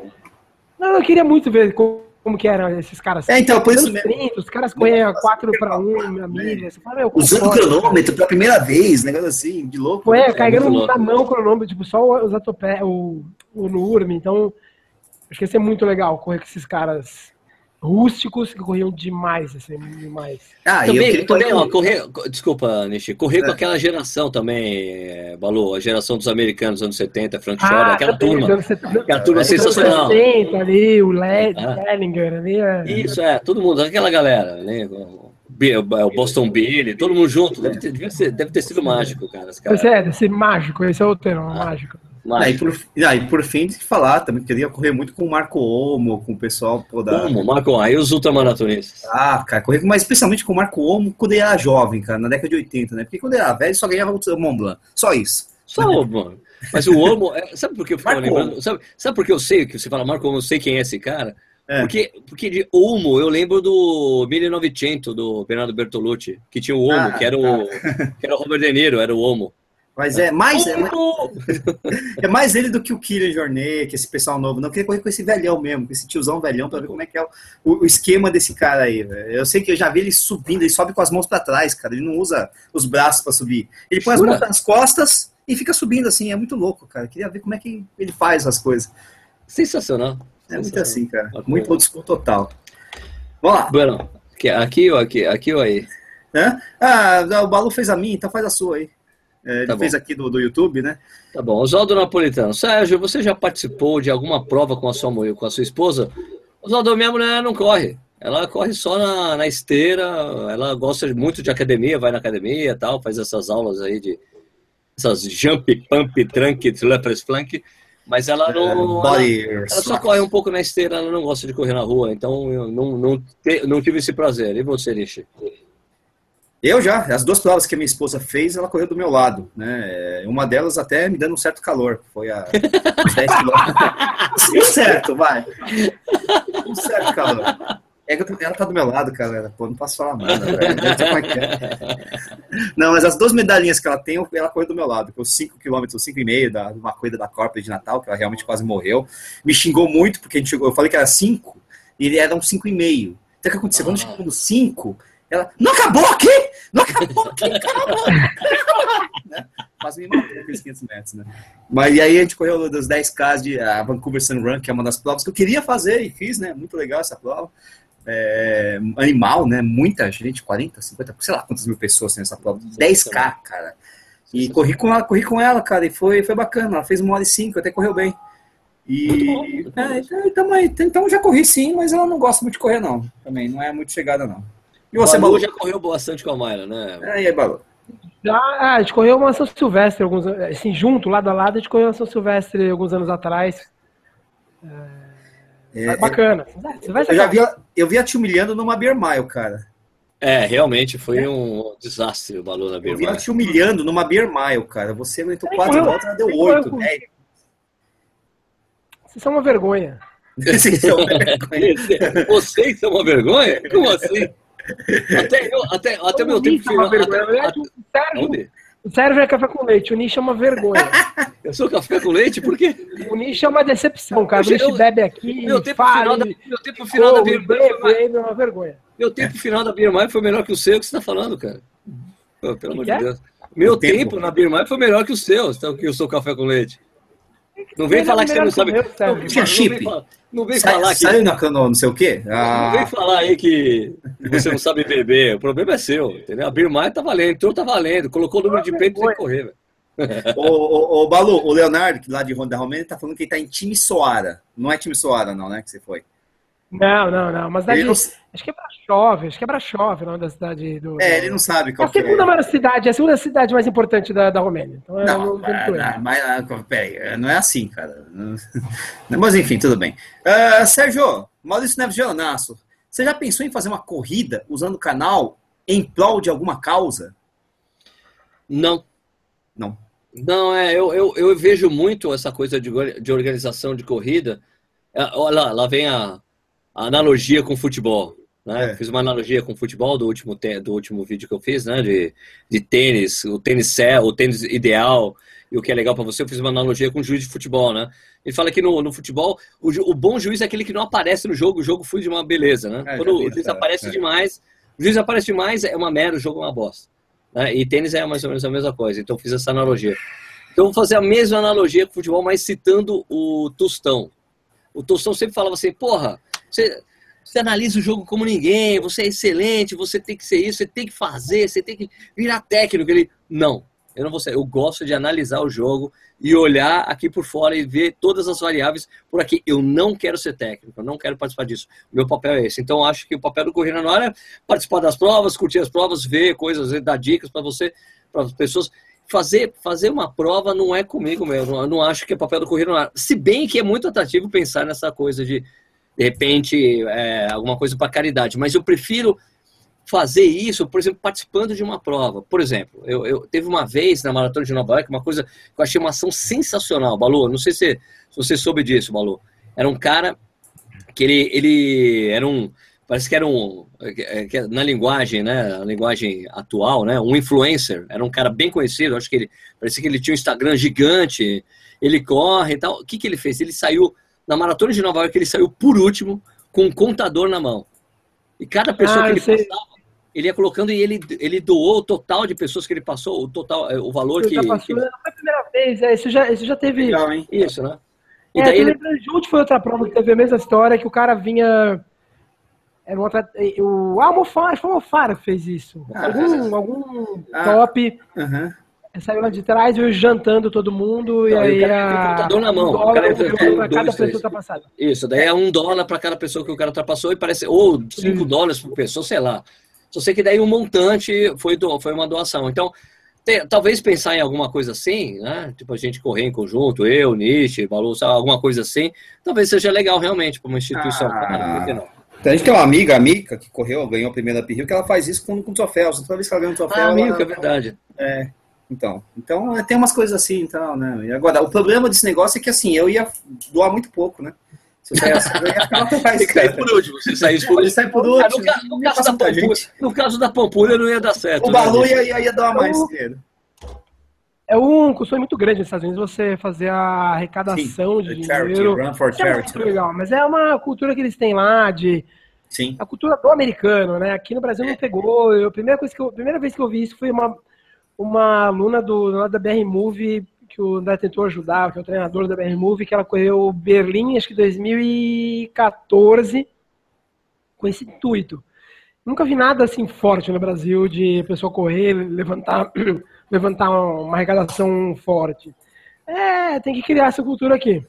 Não, eu queria muito ver como como que eram esses caras.
É, então, por isso mesmo.
30, os caras corriam 4 para 1 na milha.
Fala, Usando cronômetro pela primeira vez, negócio assim, de louco.
É, carregando na mão o cronômetro, tipo, só os atopé, o, o Nurme. Então, acho que ia ser muito legal correr com esses caras rústicos que corriam demais, assim, demais.
Ah, também, eu também ó, correr, desculpa, Nishi, correr é. com aquela geração também, é, Balu, a geração dos americanos anos 70, Frank ah, Shore, aquela turma, aquela turma sensacional.
70, ali, o Led, ah. Ellinger, ali.
É... Isso, é, todo mundo, aquela galera, né? O Boston Billy, todo mundo junto, deve ter, deve, ser, deve ter sido mágico, cara.
cara. É, deve ser mágico, esse é o termo, ah. mágico.
Ah, e, por, ah, e por fim, de falar, também queria correr muito com o Marco Omo, com o pessoal pô, da.
Omo, Marco aí os ultramaratonistas.
Ah, cara, correr mas especialmente com o Marco Omo quando ele era jovem, cara, na década de 80, né? Porque quando ele era velho, só ganhava o Mont Blanc. Só isso.
Só, mano. Mas o Omo, é, sabe por que eu fico lembrando? Sabe, sabe por que eu sei que você fala Marco Omo, eu sei quem é esse cara? É. Porque, porque de Omo eu lembro do 1900, do Bernardo Bertolucci, que tinha o Omo, ah, que, era o, tá. que era o Robert De Niro, era o Omo.
Mas é mais, é mais, é mais ele do que o Kylian Jornet, que esse pessoal novo. Não, eu queria correr com esse velhão mesmo, com esse tiozão velhão, pra ver como é que é o, o esquema desse cara aí. Véio. Eu sei que eu já vi ele subindo, ele sobe com as mãos para trás, cara. Ele não usa os braços para subir. Ele põe Jura? as mãos nas costas e fica subindo assim. É muito louco, cara. Eu queria ver como é que ele faz as coisas.
Sensacional.
É muito assim, cara. Muito old school total. Vamos lá.
Bueno, aqui ou aqui? Aqui ou aí?
Hã? Ah, o Balu fez a minha, então faz a sua aí. É, ele tá fez aqui do, do YouTube, né?
Tá bom. Oswaldo Napolitano. Sérgio, você já participou de alguma prova com a sua, com a sua esposa? Oswaldo, minha mulher não corre. Ela corre só na, na esteira, ela gosta muito de academia, vai na academia tal, faz essas aulas aí de essas jump, pump, trunk, lepress flank, mas ela não. ela, ela, só corre um pouco na esteira, ela não gosta de correr na rua, então eu não, não, te, não tive esse prazer. E você, Rishi?
Eu já, as duas provas que a minha esposa fez, ela correu do meu lado, né? Uma delas até me dando um certo calor, foi a 10 quilômetros. Certo, vai. Um certo calor. É que ela tá do meu lado, cara. Pô, não posso falar nada, velho. Não, mas as duas medalhinhas que ela tem, ela correu do meu lado. Foi 5 km, 5,5 da uma corrida da Corpora de Natal, que ela realmente quase morreu. Me xingou muito, porque a gente chegou, eu falei que era 5, e era um 5,5. Então o que aconteceu? Quando chegou no 5, ela, não acabou aqui? Não acabou aqui, acabou! né? Quase me matou aqueles 500 metros, né? Mas e aí a gente correu dos 10K de a Vancouver Sun Run, que é uma das provas que eu queria fazer e fiz, né? Muito legal essa prova. É, animal, né? Muita gente, 40, 50, sei lá quantas mil pessoas tem nessa prova. 10K, cara. E corri com ela, corri com ela, cara, e foi, foi bacana. Ela fez uma hora e cinco, até correu bem. E é, então, então já corri sim, mas ela não gosta muito de correr, não. Também não é muito chegada, não.
E você, Balu, já correu bastante com a Mayra, né?
É, e aí, Balu?
Ah, a gente correu uma São Silvestre, alguns, assim, junto, lado a lado, a gente correu uma São Silvestre alguns anos atrás. É, é bacana.
eu já vi, eu vi a te humilhando numa Beer Mile, cara.
É, realmente foi é. um desastre o Balu na Beer
Mile. Eu vi a te humilhando numa Beer Mile, cara. Você aguentou quatro voltas, ela deu oito, dez.
Vocês são uma vergonha.
Vocês são uma vergonha? Vocês são uma vergonha? Como assim? Até, eu, até, até meu tempo
final. Até, até, o, Sérgio, o Sérgio é café com leite, o Nish é uma vergonha.
eu sou café com leite? Por quê?
O Nish é uma decepção, cara. O Nish bebe aqui.
Meu tempo fale, final da, meu tempo final da Beer
é uma vergonha.
Meu tempo final da Beer foi melhor que o seu que você está falando, cara. Pô, pelo amor de é? Deus. Meu tempo, tempo na Beer foi melhor que o seu, então, que eu sou café com leite. Não vem falar que você não sabe.
Não, tinha chip.
Não vem falar
que. Saiu na cano, não sei o quê?
Ah. Não vem falar aí que você não sabe beber. O problema é seu, entendeu? A Birmar tá valendo, entrou tá valendo. Colocou o número de peito e tem que correr, velho.
o, o, o, Balu, o Leonardo, que lá de Ronda Romênia, tá falando que ele tá em time Soara. Não é time Soara, não, né? Que você foi.
Não, não, não. Mas daí, não... acho que é Brasov, acho que é Brasov, não da cidade do.
É, ele não sabe
qual é. A segunda é. maior cidade, é a segunda cidade mais importante da, da Romênia. Então,
não, não, não, mas, ah, peraí, não é assim, cara. Mas enfim, tudo bem. Uh, Sérgio, Maurício Neves Geonasso, você já pensou em fazer uma corrida usando o canal em prol de alguma causa?
Não.
Não.
Não, é, eu, eu, eu vejo muito essa coisa de, de organização de corrida. É, olha lá, lá vem a, a analogia com futebol. Né? É. Fiz uma analogia com futebol do último, do último vídeo que eu fiz, né? De, de tênis, o tênis céu, o tênis ideal, e o que é legal para você. Eu fiz uma analogia com o juiz de futebol, né? Ele fala que no, no futebol, o, o, bom juiz é aquele que não aparece no jogo, o jogo flui de uma beleza, né? É, Quando o juiz aparece é. demais, o juiz aparece demais, é uma merda, o jogo é uma bosta. Né? E tênis é mais ou menos a mesma coisa. Então eu fiz essa analogia. Então eu vou fazer a mesma analogia com o futebol, mas citando o Tostão. O Tostão sempre falava assim, porra, você, você analisa o jogo como ninguém, você é excelente, você tem que ser isso, você tem que fazer, você tem que virar técnico. Ele, não, eu não vou ser, eu gosto de analisar o jogo e olhar aqui por fora e ver todas as variáveis por aqui. Eu não quero ser técnico, eu não quero participar disso. Meu papel é esse. Então, acho que o papel do Corrida na Hora é participar das provas, curtir as provas, ver coisas, dar dicas para você, para as pessoas. Fazer, fazer uma prova não é comigo mesmo. Eu não acho que é papel do Corrida na Hora. Se bem que é muito atrativo pensar nessa coisa de, de repente, é, alguma coisa para caridade. Mas eu prefiro fazer isso, por exemplo, participando de uma prova. Por exemplo, eu, eu teve uma vez na Maratona de Nova York uma coisa que eu achei uma ação sensacional, Balu. Não sei se, se você soube disso, Balu. Era um cara que ele, ele era um. Parece que era um. Na linguagem, né? A linguagem atual, né? Um influencer. Era um cara bem conhecido. Acho que ele. Parecia que ele tinha um Instagram gigante. Ele corre e tal. O que, que ele fez? Ele saiu. Na Maratona de Nova York, ele saiu por último com um contador na mão. E cada pessoa ah, que ele sei. passava, ele ia colocando e ele, ele doou o total de pessoas que ele passou, o total, é, o valor que.
Passou,
que...
Não foi a primeira vez, é, isso, já, isso já teve.
Legal, hein? Isso, né?
E é, daí ele... junto foi outra prova que teve a mesma história, que o cara vinha. Era um outra, o Almofara, foi o Almofara que fez isso. Ah, algum algum ah, top. Uh Saiu lá de trás, veio jantando todo mundo, então, e aí a.
computador na mão.
Um cara, para cada pessoa ultrapassada.
Isso, daí é um dólar para cada pessoa que o cara ultrapassou e parece. Ou cinco dólares por pessoa, sei lá. Só sei que daí o um montante foi, do, foi uma doação. Então, talvez pensar em alguma coisa assim, né? Tipo a gente correr em conjunto, eu, Nietzsche, Balu, alguma coisa assim, talvez seja legal realmente para uma instituição. Ah,
a gente tem uma amiga, a Mica, que correu, ganhou a primeira Uphill, que ela faz isso com, com troféus. Toda vez que ela ganha um troféu. Ah,
amiga, é verdade.
É. Então, então é, tem umas coisas assim, então, né? E agora, o problema desse negócio é que assim, eu ia doar muito pouco, né? Se eu saísse, eu ia ficar atrás,
cara. por último, você saísse por último. Sai por último. Ah, no, no, caso da Pampulha, no caso da Pampulha não ia dar certo.
O Balu né, ia, ia, ia dar mais dinheiro.
É um sonho muito grande nos Estados Unidos você fazer a arrecadação Sim, de
charity,
dinheiro.
Run for
é muito legal, mas é uma cultura que eles têm lá de
Sim.
A cultura do americano, né? Aqui no Brasil é. não pegou. Eu, a primeira, coisa que eu, primeira vez que eu vi isso foi uma, uma aluna do, lá da BR Move que o André tentou ajudar, que é o treinador da BR Move, que ela correu Berlim, acho que 2014, com esse intuito. Nunca vi nada assim forte no Brasil de pessoa correr, levantar, levantar uma arrecadação forte. É, tem que criar essa cultura aqui.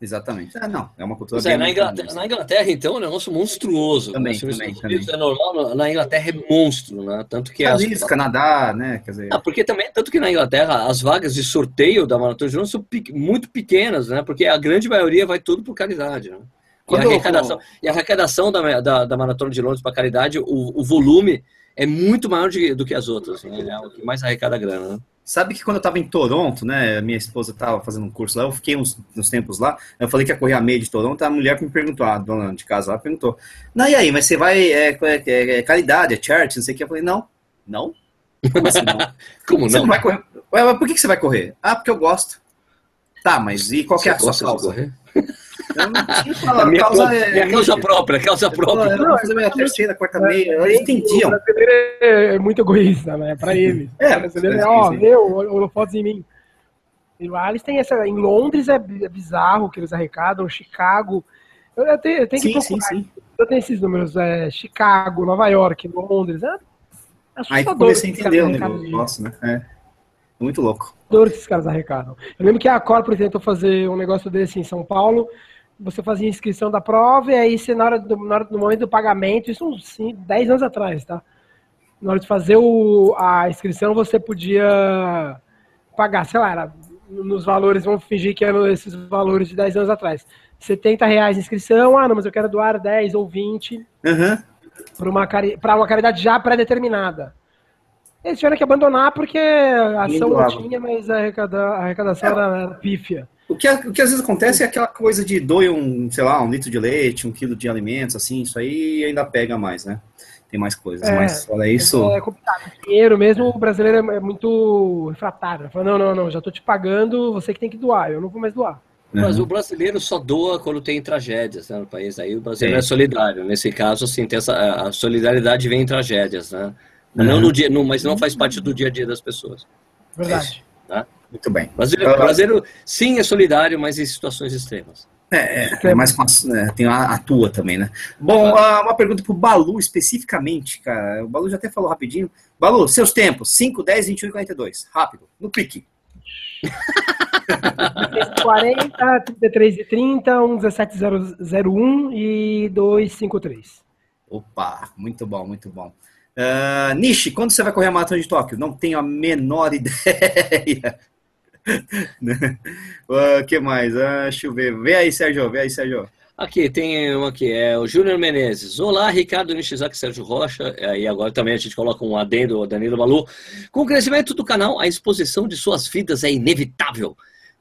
Exatamente. É, não, é uma cultura
é, na, Inglaterra, na, Inglaterra, então, é um negócio monstruoso.
Também, também, também.
É normal, na Inglaterra é monstro, né? Tanto que...
As... Isso, Canadá, né? Quer dizer...
Ah, porque também, tanto que na Inglaterra, as vagas de sorteio da Maratona de Londres são muito pequenas, né? Porque a grande maioria vai tudo por caridade, né? E a, arrecadação, e a arrecadação da, da, da Maratona de Londres para caridade, o, o volume é muito maior de, do que as outras, né? É o que mais arrecada grana, né?
Sabe que quando eu estava em Toronto, né, minha esposa estava fazendo um curso lá, eu fiquei uns, uns, tempos lá, eu falei que ia correr a meia de Toronto, a mulher me perguntou, a dona de casa lá perguntou, não, e aí, mas você vai, é, é, é, é caridade, é charity, não sei o que, eu falei, não, não,
como assim não? como não? Você não
vai correr? Ué, por que, que você vai correr? Ah, porque eu gosto. Tá, mas e qual que é a sua causa? Correr?
Eu não falar, a minha, causa, é, minha causa própria, causa própria.
Eu não, fazer minha terceira, quarta meia, eles entendiam. O brasileiro
é muito egoísta, né? Pra eles. É, o brasileiro é, ó, meu, holofotes em mim. E lá eles têm essa. Em Londres é bizarro que eles arrecadam, Chicago. Eu, eu tenho, eu tenho sim, que procurar. Sim, sim. Eu tenho esses números, é, Chicago, Nova York, Londres. É
Aí comecei a entender o negócio, né? É. Muito louco.
Dor que esses caras arrecadam. Eu lembro que a Corpore tentou fazer um negócio desse em São Paulo você fazia inscrição da prova e aí você, na hora do, na hora, no momento do pagamento, isso uns 10 anos atrás, tá? Na hora de fazer o, a inscrição, você podia pagar, sei lá, era, nos valores, vamos fingir que eram esses valores de 10 anos atrás. 70 reais inscrição, ah, não, mas eu quero doar 10 ou 20
uhum.
para uma, uma caridade já pré-determinada. Eles tiveram que abandonar porque a ação não tinha, mas a, arrecada, a arrecadação é. era, era pífia.
O que, o que às vezes acontece é aquela coisa de doe um, sei lá, um litro de leite, um quilo de alimentos, assim, isso aí ainda pega mais, né? Tem mais coisas, é, mas olha isso.
É complicado. Dinheiro mesmo, o brasileiro é, é muito refratário. Fala, não, não, não, já tô te pagando, você que tem que doar, eu não vou mais doar.
Mas uhum. o brasileiro só doa quando tem tragédias né, no país. Aí o brasileiro é, é solidário. Nesse caso, assim, tem essa, a solidariedade vem em tragédias, né? Uhum. Não no dia, no, mas não faz parte do dia a dia das pessoas.
Verdade.
Tá? Muito bem. O brasileiro, o brasileiro, sim, é solidário, mas em situações extremas.
É, é, é mais fácil, né? Tem a, a, tua também, né? Bom, uhum. uma pergunta pro Balu especificamente, cara. O Balu já até falou rapidinho. Balu, seus tempos: 5, 10, 21 e 42. Rápido, no pique.
40, 33 e 30, 1, 17, 01 e 253.
Opa, muito bom, muito bom. Uh, Nishi, quando você vai correr a maratona de Tóquio? Não tenho a menor ideia. O uh, que mais? Uh, deixa eu ver. Vê aí, Sérgio. Vê aí, Sérgio.
Aqui, tem um aqui, é o Júnior Menezes. Olá, Ricardo Nishizaki, Sérgio Rocha. E agora também a gente coloca um adendo, Danilo Malu. Com o crescimento do canal, a exposição de suas vidas é inevitável.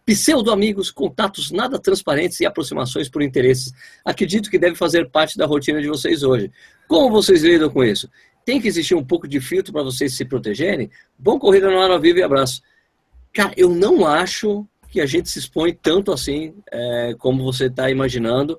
Pseudo-amigos, contatos nada transparentes e aproximações por interesses. Acredito que deve fazer parte da rotina de vocês hoje. Como vocês lidam com isso? Tem que existir um pouco de filtro para vocês se protegerem? Bom corrida no ar vivo e abraço. Cara, eu não acho que a gente se expõe tanto assim é, como você está imaginando.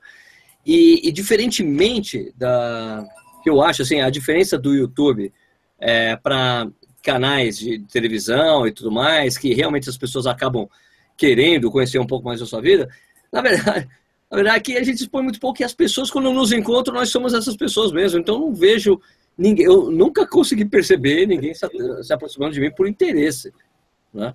E, e, diferentemente da que eu acho, assim, a diferença do YouTube é, para canais de televisão e tudo mais, que realmente as pessoas acabam querendo conhecer um pouco mais da sua vida, na verdade, na verdade aqui a gente expõe muito pouco e as pessoas, quando nos encontram, nós somos essas pessoas mesmo. Então, não vejo ninguém, eu nunca consegui perceber ninguém se, se aproximando de mim por interesse, né?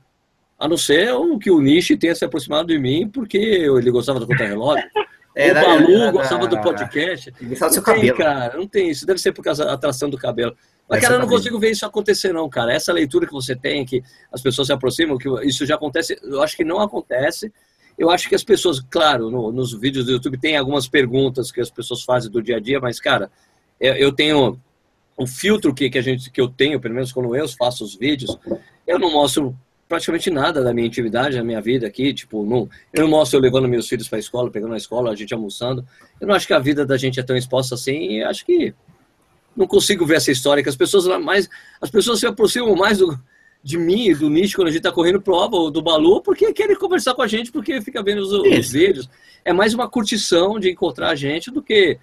A não ser o que o Nishi tenha se aproximado de mim porque ele gostava do contra-relógio. É, o Balu era, gostava do podcast.
Gostava do seu tem, cabelo.
cara, não tem isso. Deve ser por causa da atração do cabelo. Mas, cara, eu não consigo ver isso acontecer, não, cara. Essa leitura que você tem, que as pessoas se aproximam, que isso já acontece, eu acho que não acontece. Eu acho que as pessoas, claro, no, nos vídeos do YouTube tem algumas perguntas que as pessoas fazem do dia a dia, mas, cara, eu, eu tenho o filtro que, que, a gente, que eu tenho, pelo menos quando eu faço os vídeos, eu não mostro praticamente nada da minha intimidade, da minha vida aqui, tipo, não, eu não mostro eu levando meus filhos para a escola, pegando na escola, a gente almoçando. Eu não acho que a vida da gente é tão exposta assim, e acho que não consigo ver essa história, que as pessoas mais. As pessoas se aproximam mais do, de mim e do Nish quando a gente está correndo prova, ou do Balu, porque querem conversar com a gente, porque fica vendo os, os vídeos. É mais uma curtição de encontrar a gente do que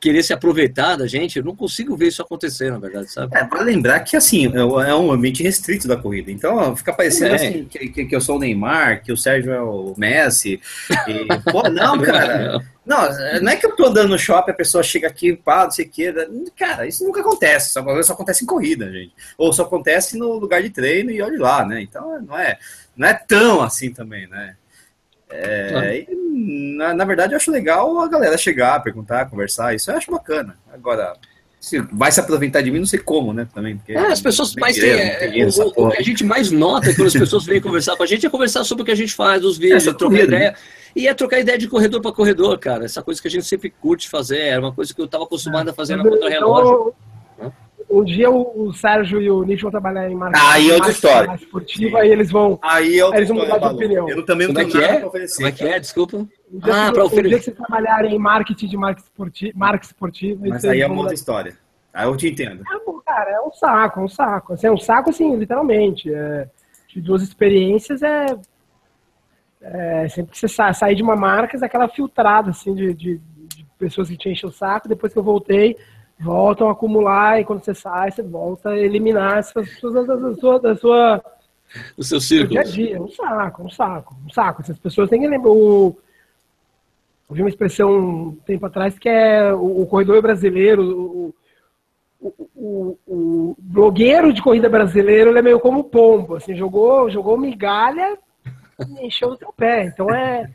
querer se aproveitar da gente, eu não consigo ver isso acontecer, na verdade, sabe?
É, lembrar que, assim, é, é um ambiente restrito da corrida. Então, fica parecendo, é. assim, que, que, que, eu sou o Neymar, que o Sérgio é o Messi. E, pô, não, cara. Não, não é que eu tô andando no shopping, a pessoa chega aqui, pá, não sei o quê. Cara, isso nunca acontece. Só, só acontece em corrida, gente. Ou só acontece no lugar de treino e olhe lá, né? Então, não é, não é tão assim também, né? É, na, na, verdade, eu acho legal a galera chegar, perguntar, conversar, isso eu acho bacana. Agora, se vai se aproveitar de mim, não sei como, né? Também.
Porque é, as pessoas mais têm. É, o, o, que a gente mais nota é quando as pessoas vêm conversar com a gente é conversar sobre o que a gente faz, os vídeos, é, trocar ideia. Né? E é trocar ideia de corredor para corredor, cara. Essa coisa que a gente sempre curte fazer, era uma coisa que eu estava acostumado a fazer na contra-relógio.
Um dia o, o Sérgio e o Nick vão trabalhar em
marketing aí é outra história.
esportiva e eles vão,
aí é outra
eles vão mudar de opinião.
Eu também não Como tenho é nada é? para oferecer. Como é que é? Desculpa. Um
dia, ah, para oferecer. Um dia que vocês trabalharem em marketing de marketing esportivo, marketing esportivo
Mas aí é uma outra história. Aí eu te entendo.
É, bom, cara, é um saco, é um saco. Assim, é um saco, assim, literalmente. É, de duas experiências é, é sempre que você sai, sair de uma marca, é aquela filtrada, assim, de, de, de pessoas que te enchem o saco. Depois que eu voltei, voltam a acumular e quando você sai, você volta a eliminar essas pessoas da sua, da sua
o seu círculo.
Dia a dia, um saco, um saco, um saco. Essas pessoas têm que lembrar. O, eu vi uma expressão um tempo atrás que é o, o corredor brasileiro, o, o, o, o, blogueiro de corrida brasileiro, ele é meio como pombo, assim, jogou, jogou migalha e encheu o seu pé. Então é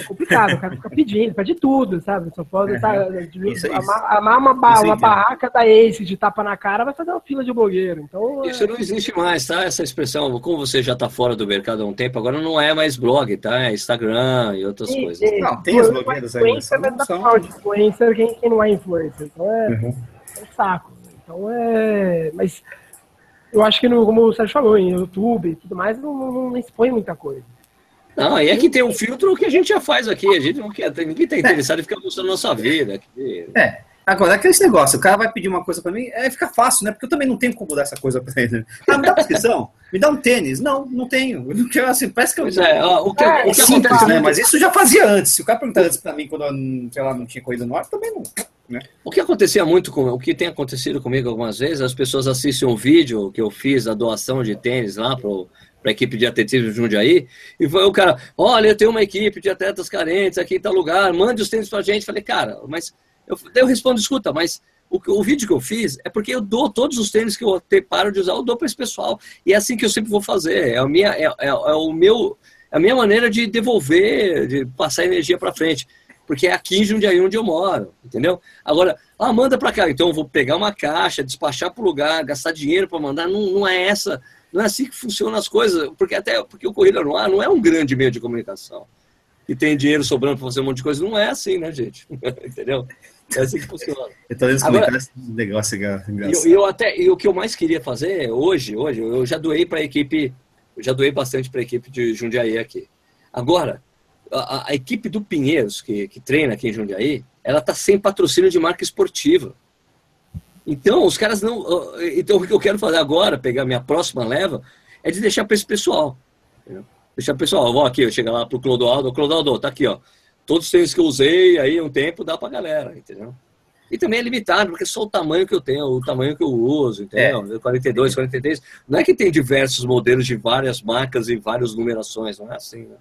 é complicado, o cara fica pedindo, pede tudo, sabe? Só pode tá, isso, amar, amar uma, ba uma barraca da Ace de tapa na cara vai fazer uma fila de blogueiro. Então,
é isso é... não existe mais, tá? Essa expressão, como você já está fora do mercado há um tempo, agora não é mais blog, tá? É Instagram e outras sim, coisas.
Sim. Não, tem as blogueiras aí.
Influencer é são... influencer quem, quem não é influencer. Então é, uhum. é um saco. Então é. Mas eu acho que, no, como o Sérgio falou, em YouTube e tudo mais, não, não, não expõe muita coisa.
Não, e aqui tem um filtro que a gente já faz aqui. A gente não quer, ninguém está interessado em ficar mostrando a nossa vida. Aqui.
É. Agora, aquele negócio, o cara vai pedir uma coisa para mim, é fica fácil, né? Porque eu também não tenho como dar essa coisa para ele. Ah, me dá prescrição? me dá um tênis? Não, não tenho. Eu, assim, parece que eu.
É, ó, o que, é, o que
acontece, né? Mas isso já fazia antes. Se o cara perguntar antes para mim quando eu, sei lá, não tinha corrida no ar, também não. Né?
O que acontecia muito com o que tem acontecido comigo algumas vezes, as pessoas assistem um vídeo que eu fiz a doação de tênis lá pro para a equipe de atletismo de Jundiaí, e foi o cara, olha, eu tenho uma equipe de atletas carentes aqui em tal lugar, mande os tênis para a gente. Falei, cara, mas eu, eu respondo, escuta, mas o, o, vídeo que eu fiz é porque eu dou todos os tênis que eu te, paro de usar, eu dou para esse pessoal. E é assim que eu sempre vou fazer. É, a minha, é, é, é o meu, é a minha maneira de devolver, de passar energia para frente. Porque é aqui em Jundiaí onde eu moro, entendeu? Agora, ah, manda para cá. Então eu vou pegar uma caixa, despachar para o lugar, gastar dinheiro para mandar. Não, não é essa, não é assim que funcionam as coisas. Porque até porque o Corrida no Ar não é um grande meio de comunicação. E tem dinheiro sobrando para fazer um monte de coisa. Não é assim, né, gente? entendeu? É assim que funciona.
Então eles Agora, esse negócio
engraçado. Eu, eu até, e o que eu mais queria fazer hoje, hoje, eu já doei para a equipe, eu já doei bastante para a equipe de Jundiaí aqui. Agora, a, a, equipe do Pinheiros, que, que treina aqui em Jundiaí, ela tá sem patrocínio de marca esportiva. Então, os caras não. Então, o que eu quero fazer agora, pegar minha próxima leva, é de deixar para esse pessoal. Entendeu? Deixar o pessoal, vou aqui, eu chego lá pro Clodoaldo, Clodoaldo, tá aqui, ó todos os tênis que eu usei aí um tempo dá pra galera, entendeu? E também é limitado, porque só o tamanho que eu tenho, o tamanho que eu uso, entendeu? É. 42, 43. Não é que tem diversos modelos de várias marcas e várias numerações, não é assim, né?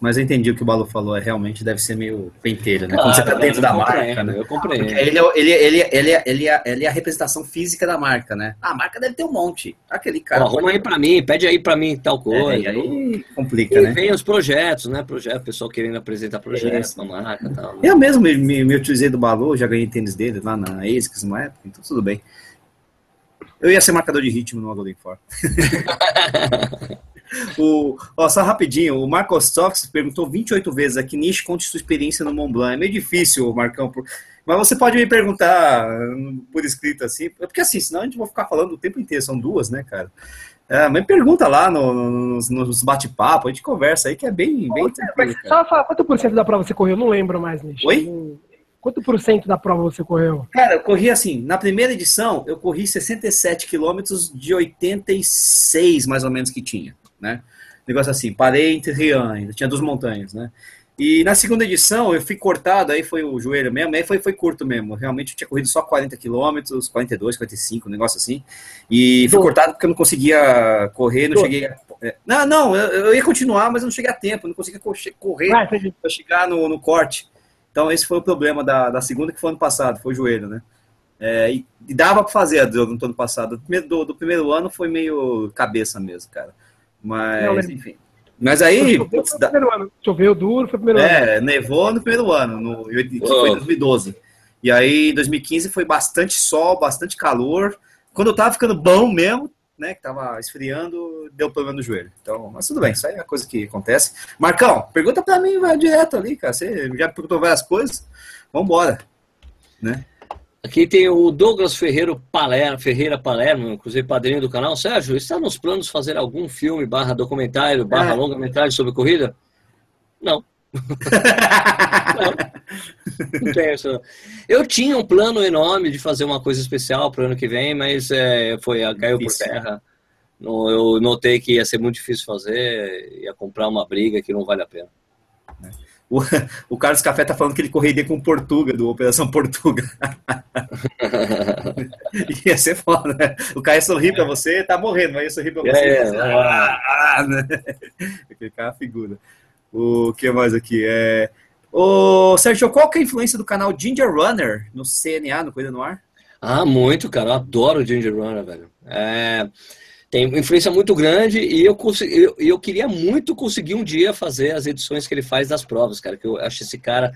Mas eu entendi o que o Balu falou, é, realmente deve ser meio penteiro, né? Claro, Quando você tá dentro da marca, né?
Eu compreendo.
Ele, é ele, ele, ele, ele, é, ele é a representação física da marca, né? A marca deve ter um monte. Aquele cara.
arruma pode... aí pra mim, pede aí pra mim tal coisa.
É, aí complica, e né?
vem os projetos, né? Projeto, pessoal querendo apresentar projetos é. na marca e tal. Né?
Eu mesmo me, me, me, utilizei do Balu, já ganhei tênis dele lá na ASICS uma época, então tudo bem. Eu ia ser marcador de ritmo no Golden Four. O, ó, só rapidinho, o Marcos Tox perguntou 28 vezes aqui, Nish, conte sua experiência no Mont Blanc. É meio difícil, Marcão, por... mas você pode me perguntar por escrito assim, porque assim, senão a gente vai ficar falando o tempo inteiro, são duas, né, cara? É, mas pergunta lá no, nos, nos bate-papo, a gente conversa aí, que é bem, bem
tranquilo. Só fala, quanto por cento da prova você correu? Eu não lembro mais, Nish.
Oi?
Quanto por cento da prova você correu?
Cara, eu corri assim, na primeira edição, eu corri 67 quilômetros de 86, mais ou menos, que tinha né? Negócio assim, parei entre Rian, tinha duas montanhas, né? E na segunda edição eu fui cortado, aí foi o joelho mesmo, aí foi, foi curto mesmo. Realmente eu tinha corrido só 40 quilômetros, 42, 45, um negócio assim. E fui cortado porque eu não conseguia correr, não cheguei. A... É, não, não, eu, ia continuar, mas eu não cheguei a tempo, não conseguia correr ah, para chegar no, no corte. Então esse foi o problema da, da segunda, que foi ano passado, foi o joelho, né? É, e, dava para fazer do, do ano passado. Do primeiro, do, do primeiro ano foi meio cabeça mesmo, cara. Mas, enfim. Mas aí. Choveu, putz,
da... Choveu duro, foi o primeiro
é, ano. nevou no primeiro ano, no, que foi 2012. E aí, 2015 foi bastante sol, bastante calor. Quando eu tava ficando bom mesmo, né, que tava esfriando, deu problema no joelho. Então, mas tudo bem, isso aí é a coisa que acontece. Marcão, pergunta pra mim, vai direto ali, cara. Você já perguntou várias coisas. Vambora, né?
Aqui tem o Douglas Ferreira Palermo, Ferreira Palermo, inclusive padrinho do canal. Sérgio, está nos planos fazer algum filme, barra documentário, barra é. longa-metragem sobre corrida? Não. não. não isso. Eu tinha um plano enorme de fazer uma coisa especial para o ano que vem, mas é, foi, caiu por terra. Eu notei que ia ser muito difícil fazer, ia comprar uma briga que não vale a pena.
O, o Carlos Café tá falando que ele correria com Portuga, do Operação Portuga. Ia ser foda, né? O cara ia sorrir pra você, tá morrendo, mas ia sorrir pra você. É, você... Ah, ah, né? Aquele cara figura. O que mais aqui? É... Ô, Sérgio, qual que é a influência do canal Ginger Runner no CNA, no Coisa no Ar?
Ah, muito, cara. Eu adoro Ginger Runner, velho. É tem influência muito grande e eu, eu, eu, queria muito conseguir um dia fazer as edições que ele faz das provas, cara, que eu acho esse cara,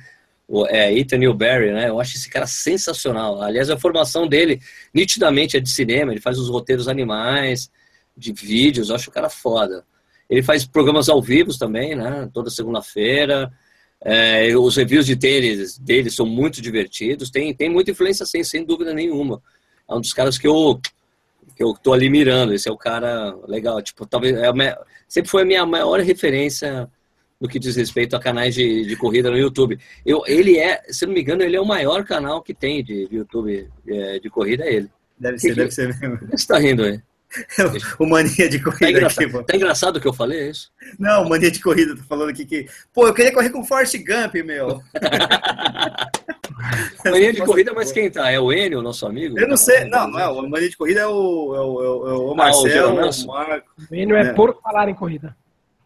é, Ethan Newberry, né, eu acho esse cara sensacional. Aliás, a formação dele nitidamente é de cinema, ele faz os roteiros animais, de vídeos, eu acho o cara foda. Ele faz programas ao vivo também, né, toda segunda-feira, é, os reviews de tênis dele são muito divertidos, tem, tem muita influência, sem, sem dúvida nenhuma. É um dos caras que eu que eu tô ali mirando. Esse é o cara legal. Tipo, talvez é minha, sempre foi a minha maior referência no que diz respeito a canais de, de corrida no YouTube. Eu, ele é, se não me engano, ele é o maior canal que tem de, de YouTube de, de corrida, é ele.
Deve ser, que, deve ser mesmo.
Você tá rindo aí?
o mania de corrida tá
engraçado, aqui, Tá engraçado o que eu falei, é isso?
Não, mania de corrida, tô falando aqui que. Pô, eu queria correr com Forrest Gump, meu.
mania de corrida, mas quem tá? É o Enio, nosso amigo?
Eu não sei, não, não é. O mania de corrida é o, é o, é o, é Marcelo, ah, o, o Marco.
O Enio é, é por falar em corrida.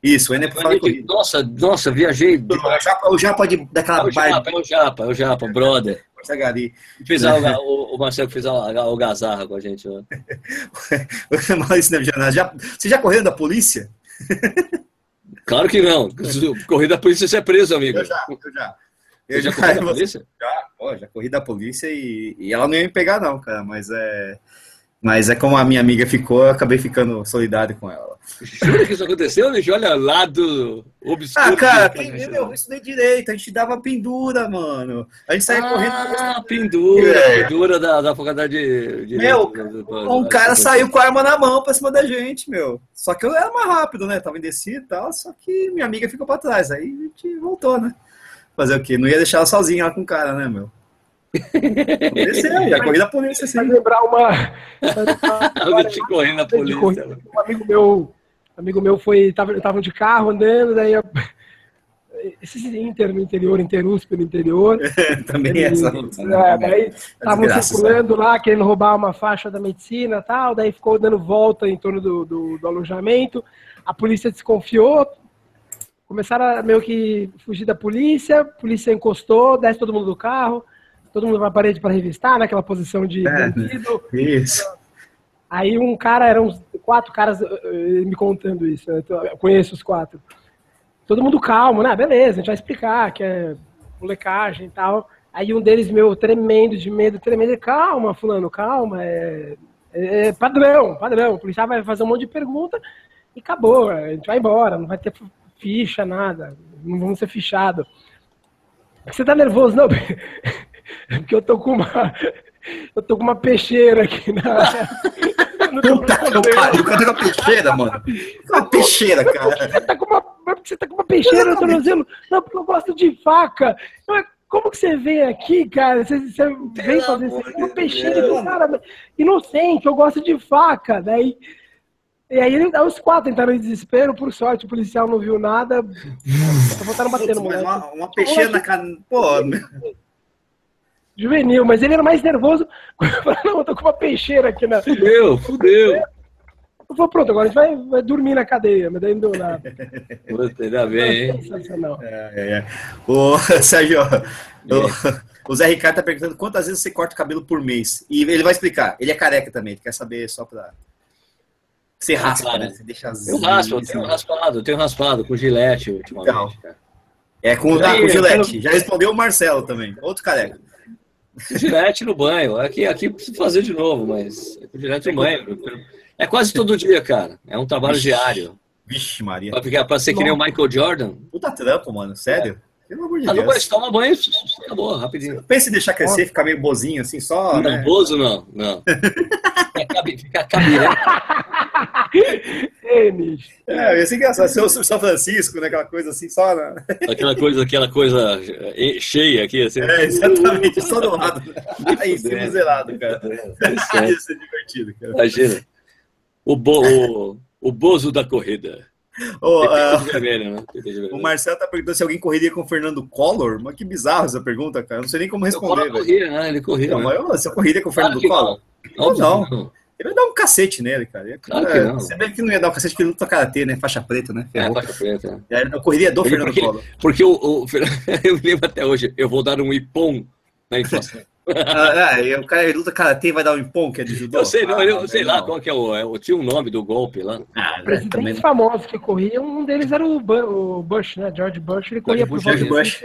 Isso, o Enio é por falar em corrida.
Nossa, nossa, viajei.
O Japa, o Japa de, daquela
é o Japa, é o Japa, é o Japa, brother.
Gari.
Fez a, o, o Marcelo fez o gazarra com a gente.
Maurício já, você já correu da polícia?
Claro que não. Correr da polícia você é preso, amigo.
Eu já, eu já.
Eu já, já corri da polícia?
Já, ó, já corri da polícia e, e ela não ia me pegar, não, cara. Mas é. Mas é como a minha amiga ficou, eu acabei ficando solidário com ela.
Jura que isso aconteceu, bicho? Olha, lado obscuro.
Ah, cara, quem, eu estudei direito, a gente dava pendura, mano. A gente saía ah, correndo.
Ah, pendura, é. pendura da, da faculdade de
direito. Meu, um cara saiu com a arma na mão pra cima da gente, meu. Só que eu era mais rápido, né? Tava indeciso e tal, só que minha amiga ficou pra trás. Aí a gente voltou, né? Fazer o quê? Não ia deixar ela sozinha lá com o cara, né, meu? Desceu, já corri da polícia, sim.
lembrar uma.
Eu te corri na polícia.
Um amigo meu, amigo meu foi. Tava, tava de carro andando, daí. Eu, esse Inter no interior, Interusp no interior.
Também ele, essa.
É, daí estavam circulando lá, querendo roubar uma faixa da medicina tal, daí ficou dando volta em torno do, do, do alojamento. A polícia desconfiou, começaram a meio que fugir da polícia, a polícia encostou, desce todo mundo do carro todo mundo vai à parede para revistar, naquela posição de
é, bandido. Isso.
Aí um cara, eram quatro caras eh, eh, me contando isso, né? eu conheço os quatro. Todo mundo calmo, né? Beleza, a gente vai explicar que é molecagem e tal. Aí um deles, meu, tremendo de medo, tremendo, calma, fulano, calma, é, é, é padrão, padrão. O policial vai fazer um monte de pergunta e acabou, a gente vai embora, não vai ter ficha, nada, não vamos ser fichado. Você tá nervoso, não? Porque eu tô com uma. Eu tô com uma peixeira aqui na.
Puta que pariu, cadê uma peixeira, mano? Uma peixeira, cara.
Você tá com uma, você tá com uma peixeira no tornozelo? Não, porque eu gosto de faca. Como que você vem aqui, cara? Você, você vem fazer isso aqui? Uma peixeira, Deus. cara, inocente, eu gosto de faca. Daí, e aí os quatro entraram em desespero, por sorte, o policial não viu nada. Só voltaram batendo
Uma, uma peixeira na cara. Pô, meu
juvenil, mas ele era mais nervoso. não, eu tô com uma peixeira aqui na.
Fudeu, fudeu.
Eu falei, pronto, agora a gente vai, vai dormir na cadeia, mas daí não deu nada.
Puta, ainda bem,
hein? Sensacional. É, é, é. O Sérgio, o, o Zé Ricardo tá perguntando quantas vezes você corta o cabelo por mês. E ele vai explicar. Ele é careca também, ele quer saber só pra. Você ah, raspa, né? Você deixa
Eu raspo, eu tenho raspado, eu tenho raspado com gilete ultimamente, então, cara.
É com, ah, com gilete. Já respondeu o Marcelo também, outro careca.
Direto no banho. Aqui, aqui preciso fazer de novo, mas direto no banho. É quase todo dia, cara. É um trabalho Vixe. diário.
Vixe, Maria.
Pra, ficar, pra ser que nem o Michael Jordan.
Puta trampo, mano. Sério?
É. Pelo amor de ah, Deus. Depois toma banho, acabou, rapidinho.
Pensa em deixar crescer, ficar meio bozinho assim, só.
Não, né? bozo não, não. fica cabelo.
É, ia engraçado. Seu São Francisco, né? Aquela coisa assim, só na...
Aquela coisa, aquela coisa eh, cheia aqui, assim.
É, exatamente, só do lado. Aí, cima zelado, cara. É, Isso é divertido, cara.
Imagina. O, bo, o, o bozo da corrida.
Oh, uh, vermelho, né? O Marcelo tá perguntando se alguém correria com o Fernando Collor. Mas que bizarro essa pergunta, cara. Não sei nem como responder. Ele
corria, né? Ele corria. Não,
né? eu, se eu correria com o Fernando Collor? Não, não. não. Ele ia dar um cacete nele, cara.
Claro que não.
Você vê que não ia dar um cacete porque ele luta karatê, né? Faixa preta, né?
É, faixa preta.
É. Eu correria do ele, Fernando
porque,
Collor.
Porque o, o, eu lembro até hoje, eu vou dar um ipom na inflação.
Ah, é, o cara ele luta karatê vai dar um ipom, que é de judô.
Eu sei, não, ah, eu sei lá qual que é o, é, tinha um nome do golpe lá.
Ah, Presidentes também... famosos que corriam, um deles era o, Bush, né? George Bush, ele corria por volta Bush.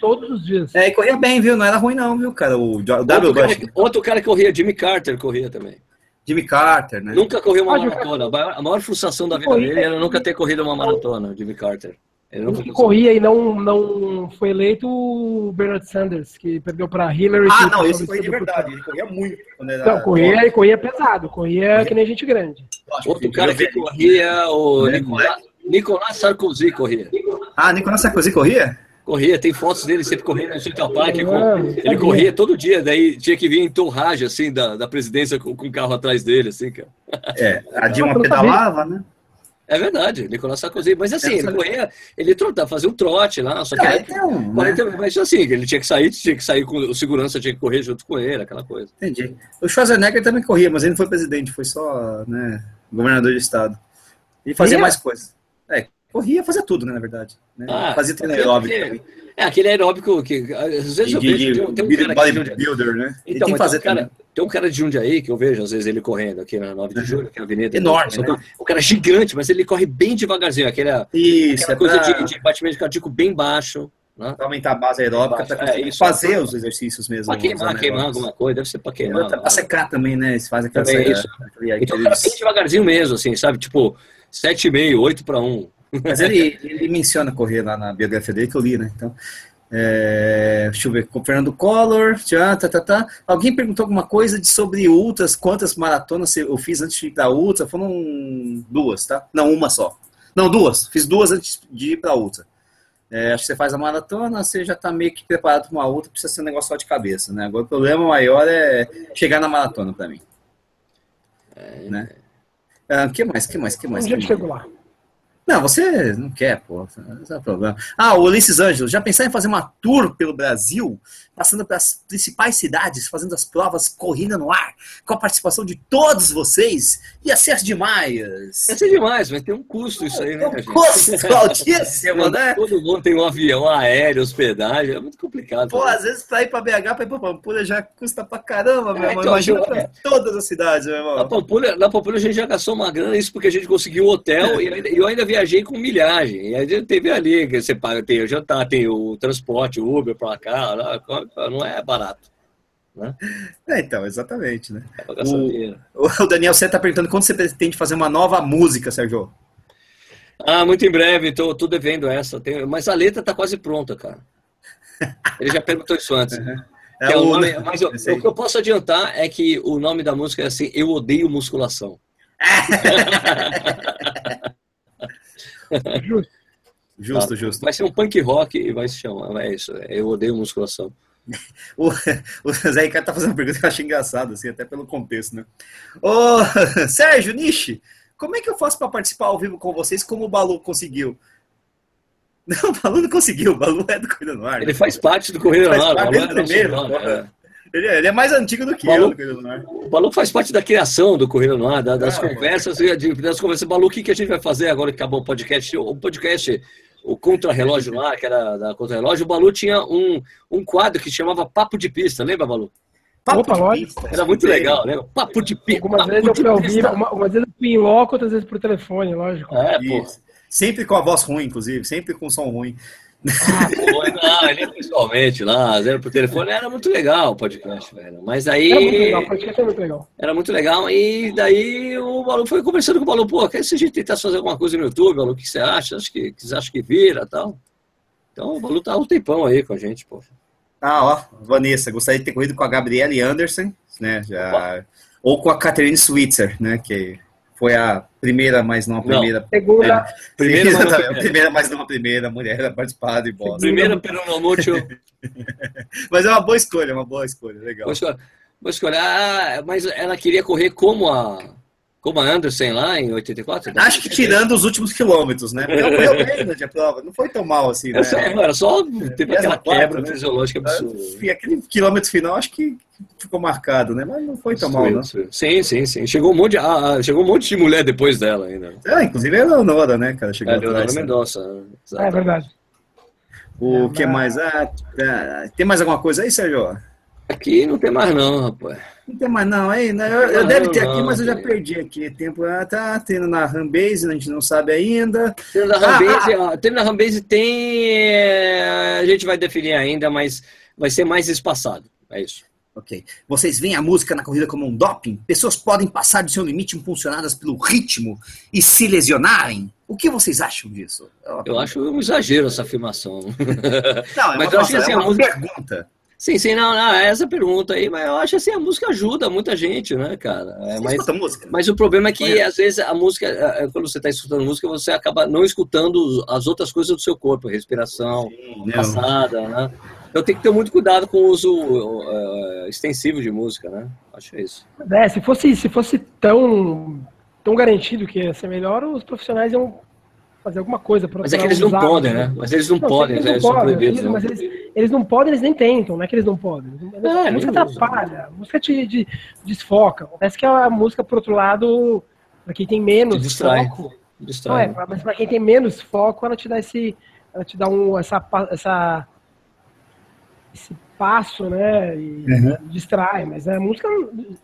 todos os dias.
É, e corria bem, viu? Não era ruim não, viu, cara? O, o W.
Bush. outro cara que corria, Jimmy Carter corria também.
Jimmy Carter, né?
Nunca correu uma maratona. A maior frustração da vida dele era nunca ter corrido uma maratona, Jimmy Carter.
Ele que corria e não, não foi eleito o Bernard Sanders, que perdeu para Hillary.
Ah, não, esse foi de verdade, ele corria muito.
Era... Não, corria, ele corria pesado, corria que nem gente grande.
Outro cara que corria, o Nicolas, Nicolas Sarkozy corria.
Ah, Nicolas Sarkozy corria?
Corria, tem fotos dele sempre correndo no Central Park. É, ele corria todo dia, daí tinha que vir em torragem, assim, da, da presidência com, com o carro atrás dele, assim, cara.
É, a Dilma pedalava, né?
É verdade, Nicolas Sarkozy. Mas assim, ele corria, ele trotava, fazia um trote lá, só que ah, então, 40, né? mas assim, ele tinha que sair, tinha que sair com o segurança, tinha que correr junto com ele, aquela coisa.
Entendi. O Schwarzenegger também corria, mas ele não foi presidente, foi só né, governador de estado. Ele fazia mais coisas. É, corria, fazia tudo, né, na verdade. Né? Ah, fazia treino aeróbico também.
É, aquele aeróbico que às vezes eu vejo. tem, tem um cara bodybuilder, né? Então, tem que fazer tem um, cara, tem um cara de Jundiaí que eu vejo, às vezes, ele correndo aqui na 9 de julho, que é a avenida.
Enorme. Né?
O cara é gigante, mas ele corre bem devagarzinho. Aquele,
Isso, aquela
é coisa pra... de, de batimento cardíaco bem baixo. Né?
Pra aumentar a base aeróbica, para é, fazer os exercícios mesmo.
Para queimar, queimar alguma coisa, deve ser para queimar.
Para secar também, né? Eles fazem aquela
também, isso. Então, cara, bem devagarzinho mesmo, assim, sabe? Tipo, 7,5, 8 para 1.
Mas ele, ele menciona correr lá na biografia dele que eu li, né? Então, é, deixa eu ver, com Fernando Collor, já, tá, tá, tá. Alguém perguntou alguma coisa de, sobre ultras, quantas maratonas eu fiz antes de ir para ultra? Foram duas, tá? Não, uma só. Não, duas. Fiz duas antes de ir para ultra. É, acho que você faz a maratona, você já está meio que preparado para uma outra, precisa ser um negócio só de cabeça, né? Agora o problema maior é chegar na maratona para mim. É, né? O ah, que mais? que mais? que mais?
Onde chegou lá?
Não, você não quer, pô. Não é problema. Ah, o Ulisses Ângelo, já pensaram em fazer uma tour pelo Brasil, passando pelas principais cidades, fazendo as provas corrida no ar, com a participação de todos vocês? Ia ser demais.
Ia ser demais, vai ter um custo isso aí, né,
um custo altíssimo, né?
Todo mundo tem um avião aéreo, hospedagem, é muito complicado.
Pô, né? às vezes pra ir pra BH, pra ir pra Pampulha já custa pra caramba, meu é, irmão. Então, Imagina pra é. todas as cidades, meu irmão.
Na Pampulha, na Pampulha a gente já gastou uma grana, isso porque a gente conseguiu o hotel e eu ainda vi viajei com milhagem. E a gente teve ali, que você paga, tem o jantar, tem o transporte, o Uber para cá, não é barato. Né?
É, então, exatamente, né? O, o, Daniel você está perguntando quando você pretende fazer uma nova música, Sérgio?
Ah, muito em breve, tô, tô devendo essa. Tem, mas a letra tá quase pronta, cara. Ele já perguntou isso antes. Uhum. É é o nome, mas eu, o que eu posso adiantar é que o nome da música é assim, Eu Odeio Musculação.
Justo. Justo, tá. justo.
Vai ser um punk rock e vai se chamar. É isso. Eu odeio musculação.
o, o Zé Ricardo tá fazendo uma pergunta que eu acho engraçado, assim, até pelo contexto, né? Ô, Sérgio, Nishi, como é que eu faço para participar ao vivo com vocês como o Balu conseguiu? Não, o Balu não conseguiu, o Balu é do Corrida no Ar.
Ele né? faz parte do Corrida no Ar. Parte
do primeiro, é. Ele é, ele é mais antigo do que Balu, eu. Né?
O Balu faz parte da criação do Corrida no Ar, das é, conversas, das conversas. Balu, o que, que a gente vai fazer agora que acabou o podcast? O podcast, o Contra-Relógio no Ar, que era da Contra-Relógio, o Balu tinha um, um quadro que chamava Papo de Pista, lembra, Balu?
Papo Opa, de pista.
Era muito legal, né? Papo de pista.
Algumas vezes eu fui ao vivo, uma, uma vez eu fui em loco, outras vezes por telefone, lógico.
É, pô. Sempre com a voz ruim, inclusive, sempre com som ruim.
Ah, não, ele pessoalmente lá, zero por telefone, era muito legal o podcast, velho. Mas aí. Era muito legal, o podcast era muito legal. Era muito legal, e daí o Balu foi conversando com o Balu, pô, quer se a gente tentasse fazer alguma coisa no YouTube, Balu, o que você acha? Acho que, que você acha que vira tal. Então o Balu tá um tempão aí com a gente, pô.
Ah, ó, Vanessa, gostaria de ter corrido com a Gabriele Anderson, né? Já... Ou com a Catherine Switzer, né? Que foi a primeira, mas não a primeira. Não.
Segunda.
É, primeira, mas não, primeira, mas não a primeira mulher a participar do Boston.
Primeira, pero no mucho.
mas é uma boa escolha, uma boa escolha, legal. Boa escolha.
Boa escolha. Ah, mas ela queria correr como a como a Anderson lá em 84?
Acho que tirando os últimos quilômetros, né? Porque na prova, não foi tão mal assim, né?
Era só, teve aquela quebra né? fisiológica absurda.
E aquele quilômetro final, acho que ficou marcado, né? Mas não foi tão mal, não.
Sim, sim, sim. Chegou um monte de, ah, chegou um monte de mulher depois dela ainda.
É, inclusive a Leonora, né, cara? Chegou
é, Leonora Mendonça.
É verdade.
O é, que mais? Ah, tá. tem mais alguma coisa aí, Sérgio?
Aqui não tem mais não, rapaz.
Não tem mais não, aí, né? Eu, eu deve ter aqui, mas eu já perdi aqui. Tempo ah, tá tendo na Rambase, a gente não sabe ainda.
Tendo na Rambase, ah, ah. tendo na Rambase tem. É, a gente vai definir ainda, mas vai ser mais espaçado. É isso.
Ok. Vocês veem a música na corrida como um doping? Pessoas podem passar de seu limite impulsionadas pelo ritmo e se lesionarem? O que vocês acham disso?
É eu acho um exagero essa afirmação.
Não, é mas eu acho que assim, é uma música... pergunta.
Sim, sim, não, não, é essa pergunta aí, mas eu acho assim, a música ajuda muita gente, né, cara?
É,
mas,
música?
mas o problema é que, às vezes, a música, quando você está escutando música, você acaba não escutando as outras coisas do seu corpo, respiração, sim, passada, né? Então tem que ter muito cuidado com o uso uh, extensivo de música, né? Acho que é isso.
É, se fosse, se fosse tão, tão garantido que ia ser melhor, os profissionais iam fazer alguma coisa
para Mas é que eles não podem, né? Mas eles não, não podem, eles, né? não podem, eles,
né? Mas eles, eles, não podem, eles nem tentam, não é que eles não podem. É, a música atrapalha, a música te, te desfoca. Parece que a música, por outro lado, para quem tem menos
distrai,
foco. Distrai. Não é, mas para quem tem menos foco, ela te dá esse. Ela te dá um, essa, essa esse passo, né? E uhum. distrai, mas a música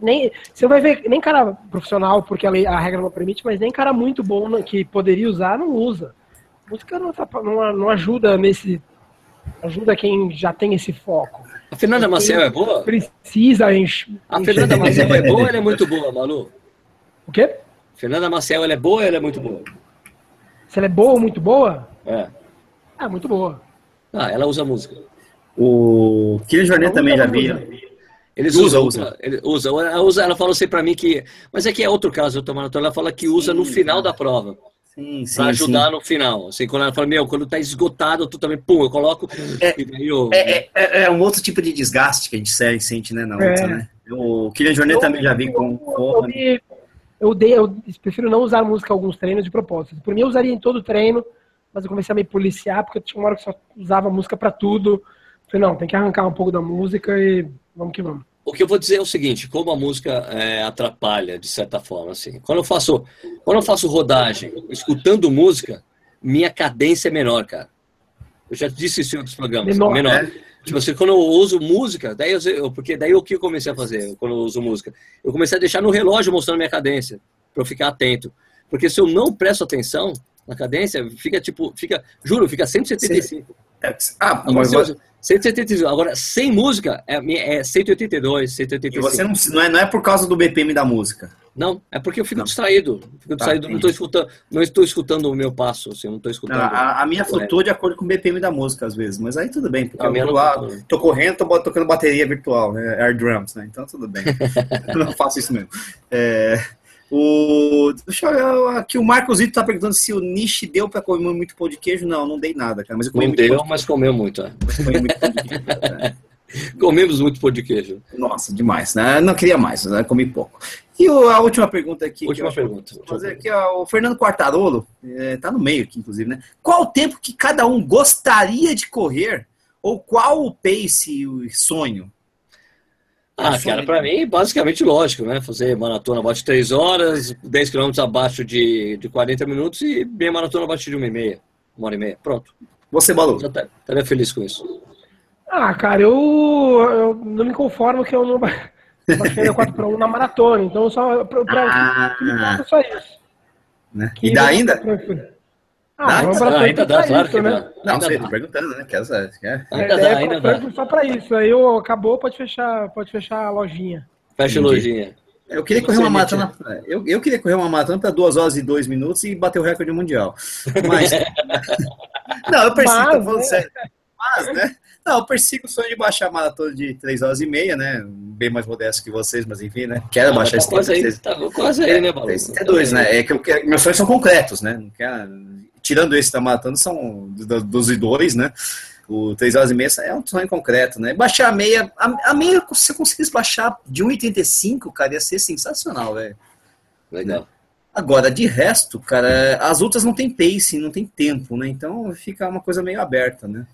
nem você vai ver nem cara profissional porque a, lei, a regra não permite, mas nem cara muito bom né, que poderia usar não usa. A música não, não, não ajuda nesse ajuda quem já tem esse foco.
A Fernanda Maciel é boa?
Precisa encher.
A Fernanda Maciel é boa ou ela é muito boa, Malu?
O quê?
Fernanda Maciel, ela é boa ou ela é muito boa?
Se ela é boa ou muito boa?
É.
Ah, muito boa.
Ah, ela usa música.
O Kylian Jornet também já vi.
Eles usam, usa, Ele usa. Ela, usa, ela falou assim para mim que. Mas é que é outro caso, eu tô ela fala que usa sim, no final da prova.
Sim, sim.
Pra ajudar sim. no final. Assim, quando ela fala, meu, quando tá esgotado, tu também, pum, eu coloco.
É, eu... é, é, é, um outro tipo de desgaste que a gente sente, né? Na outra, é. né? O Kylian Jornet também já vi com.
Eu, eu, eu, dei, eu prefiro não usar música em alguns treinos de propósito. Por mim, eu usaria em todo treino, mas eu comecei a me policiar, porque tinha uma hora que só usava música para tudo. Falei, não, tem que arrancar um pouco da música e vamos que vamos.
O que eu vou dizer é o seguinte, como a música é, atrapalha, de certa forma, assim. Quando eu faço, quando eu faço rodagem, escutando música, minha cadência é menor, cara. Eu já disse isso em outros programas. Menor. menor. É? Tipo assim, quando eu uso música, daí eu, porque daí o que eu comecei a fazer quando eu uso música? Eu comecei a deixar no relógio mostrando minha cadência, para eu ficar atento. Porque se eu não presto atenção na cadência, fica tipo, fica, juro, fica 175.
É, ah,
mas, mas, 175. Agora, sem música, é, é 182, 185. E
você não, não, é, não é por causa do BPM da música?
Não, é porque eu fico não. distraído. Fico tá, distraído, não estou escutando, não estou escutando o meu passo, assim, não estou escutando.
a, a, minha flutua de acordo com o BPM da música, às vezes, mas aí tudo bem, porque eu tô lá, tô correndo, tô tocando bateria virtual, né? Air drums, né? Então tudo bem. eu não faço isso mesmo. É... O, deixa eu, aqui o Marcos Zito tá perguntando se o Nishi deu para comer muito pão de queijo. Não, não dei nada, cara. Mas eu
comi não deu, mas comeu muito. É. muito pão de queijo, cara. Comemos muito pão de queijo.
Nossa, demais. Né? Não queria mais, né? comi pouco. E a última pergunta aqui.
Última pergunta.
Fazer aqui, ó, o Fernando Quartarolo, é, tá no meio aqui, inclusive, né? Qual o tempo que cada um gostaria de correr? Ou qual o pace, o sonho?
Ah, cara, para mim, basicamente lógico, né? Fazer maratona abaixo de 3 horas, 10 km abaixo de, de 40 minutos e bem maratona abaixo de 1 e meia, uma hora e meia. Pronto.
Você, Balu? Já
tá, estaria feliz com isso.
Ah, cara, eu, eu não me conformo que eu não baixei 4 para 1 na maratona, então só para
ah,
só isso.
Né? E dá ainda?
Ah, dá,
dá, ainda dá, claro isso, que né?
Não, sei, tô perguntando, né? Quer,
quer? Ainda dá, ainda dá. Só para isso, aí eu, acabou, pode fechar, pode fechar a lojinha.
Fecha a lojinha.
Eu queria correr uma maratona. Eu, eu queria correr uma maratona para 2 horas e 2 minutos e bater o recorde mundial. Mas. não, eu persigo, Mas, tô falando né? sério. Mas, né? Não, eu persigo o sonho de baixar a maratona de 3 horas e meia, né? Bem mais modesto que vocês, mas enfim, né? Quero ah, baixar
tá esse quase tempo. Aí, tá quase aí, né, Balu?
É dois, né? É que eu quero, meus sonhos são concretos, né? Não quero tirando esse que tá matando, são dos dois, né? O 3 horas e meia é um sonho concreto, né? Baixar a meia, a, a meia, se eu conseguisse baixar de 1,85, cara, ia ser sensacional, velho.
Legal.
Agora, de resto, cara, as outras não tem pace, não tem tempo, né? Então fica uma coisa meio aberta, né?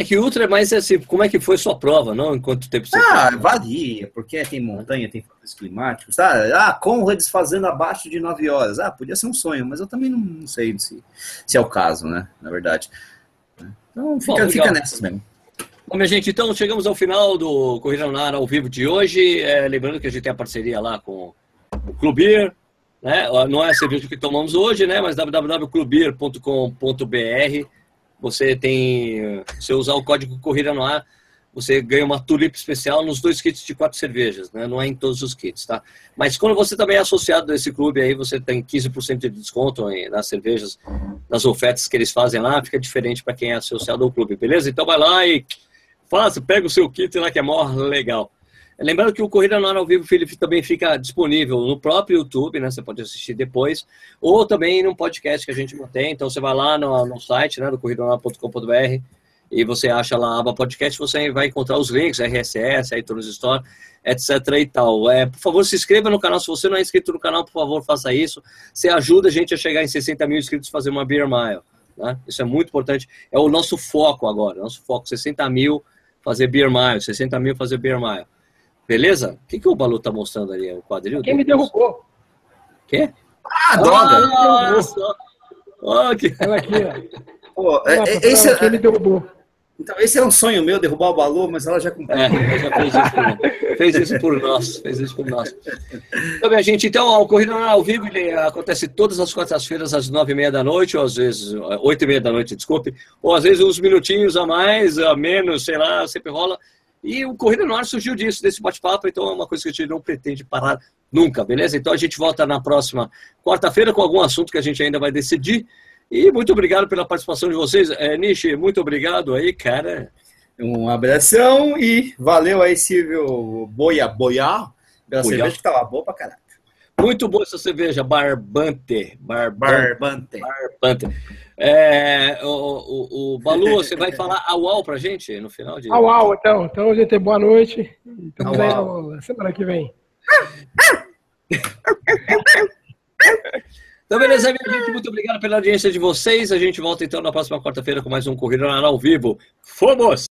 É que Ultra é mais assim, como é que foi sua prova, não? Em quanto tempo você
Ah, fez? varia, porque tem montanha, tem fatores climáticos, tá? Ah, Conrads fazendo abaixo de 9 horas. Ah, podia ser um sonho, mas eu também não, sei se, se é o caso, né? Na verdade. Então fica, Bom, fica nessas mesmo.
Bom, minha gente, então chegamos ao final do Corrida no Ar ao vivo de hoje. É, lembrando que a gente tem a parceria lá com o Clubir, né? Não é a cerveja que tomamos hoje, né? Mas www.clubir.com.br você tem. Se usar o código Corrida no Ar, você ganha uma tulipa especial nos dois kits de quatro cervejas, né? Não é em todos os kits, tá? Mas quando você também é associado a esse clube aí, você tem 15% de desconto nas cervejas, nas ofertas que eles fazem lá, fica diferente para quem é associado ao clube, beleza? Então vai lá e faça, pega o seu kit lá que é mó legal. Lembrando que o Corrida Ar ao Vivo, Felipe, também fica disponível no próprio YouTube, né? Você pode assistir depois, ou também num podcast que a gente mantém. Então você vai lá no, no site, né, do corridonar.com.br e você acha lá a aba podcast, você vai encontrar os links, RSS, iTunes Store, etc e tal. É, por favor, se inscreva no canal. Se você não é inscrito no canal, por favor, faça isso. Você ajuda a gente a chegar em 60 mil inscritos e fazer uma Beer Mile. Né? Isso é muito importante. É o nosso foco agora. Nosso foco, 60 mil fazer Beer Mile, 60 mil fazer Beer Mile. Beleza? O que, que o Balu tá mostrando ali? O quadril?
Quem me derrubou?
Quê?
Ah, droga! Ah, nossa.
Oh, que... Ela aqui, ó.
Pô, é, é, esse, é, me derrubou. Então, esse era um sonho meu, derrubar o Balu, mas ela já cumpriu. É, já
fez isso, por, fez isso por nós. Fez isso por nós. Então, minha gente, então, o Corrida ao Vivo ele acontece todas as quartas-feiras, às nove e meia da noite, ou às vezes, oito e meia da noite, desculpe, ou às vezes uns minutinhos a mais, a menos, sei lá, sempre rola. E o Corrida no Ar surgiu disso, desse bate-papo, então é uma coisa que a gente não pretende parar nunca, beleza? Então a gente volta na próxima quarta-feira com algum assunto que a gente ainda vai decidir. E muito obrigado pela participação de vocês. É, Nishi, muito obrigado aí, cara.
Um abração e valeu aí, Silvio Boia Boia. Pela cerveja que tava boa pra caralho.
Muito boa essa cerveja, Barbante.
Barbante.
Barbante. É, o, o, o, Balu, você vai falar au pra gente no final de.
Au, então. Então, gente, boa noite. Estamos au, aí semana que vem.
Então, beleza, minha gente. Muito obrigado pela audiência de vocês. A gente volta então na próxima quarta-feira com mais um Corrida ao Vivo. Fomos!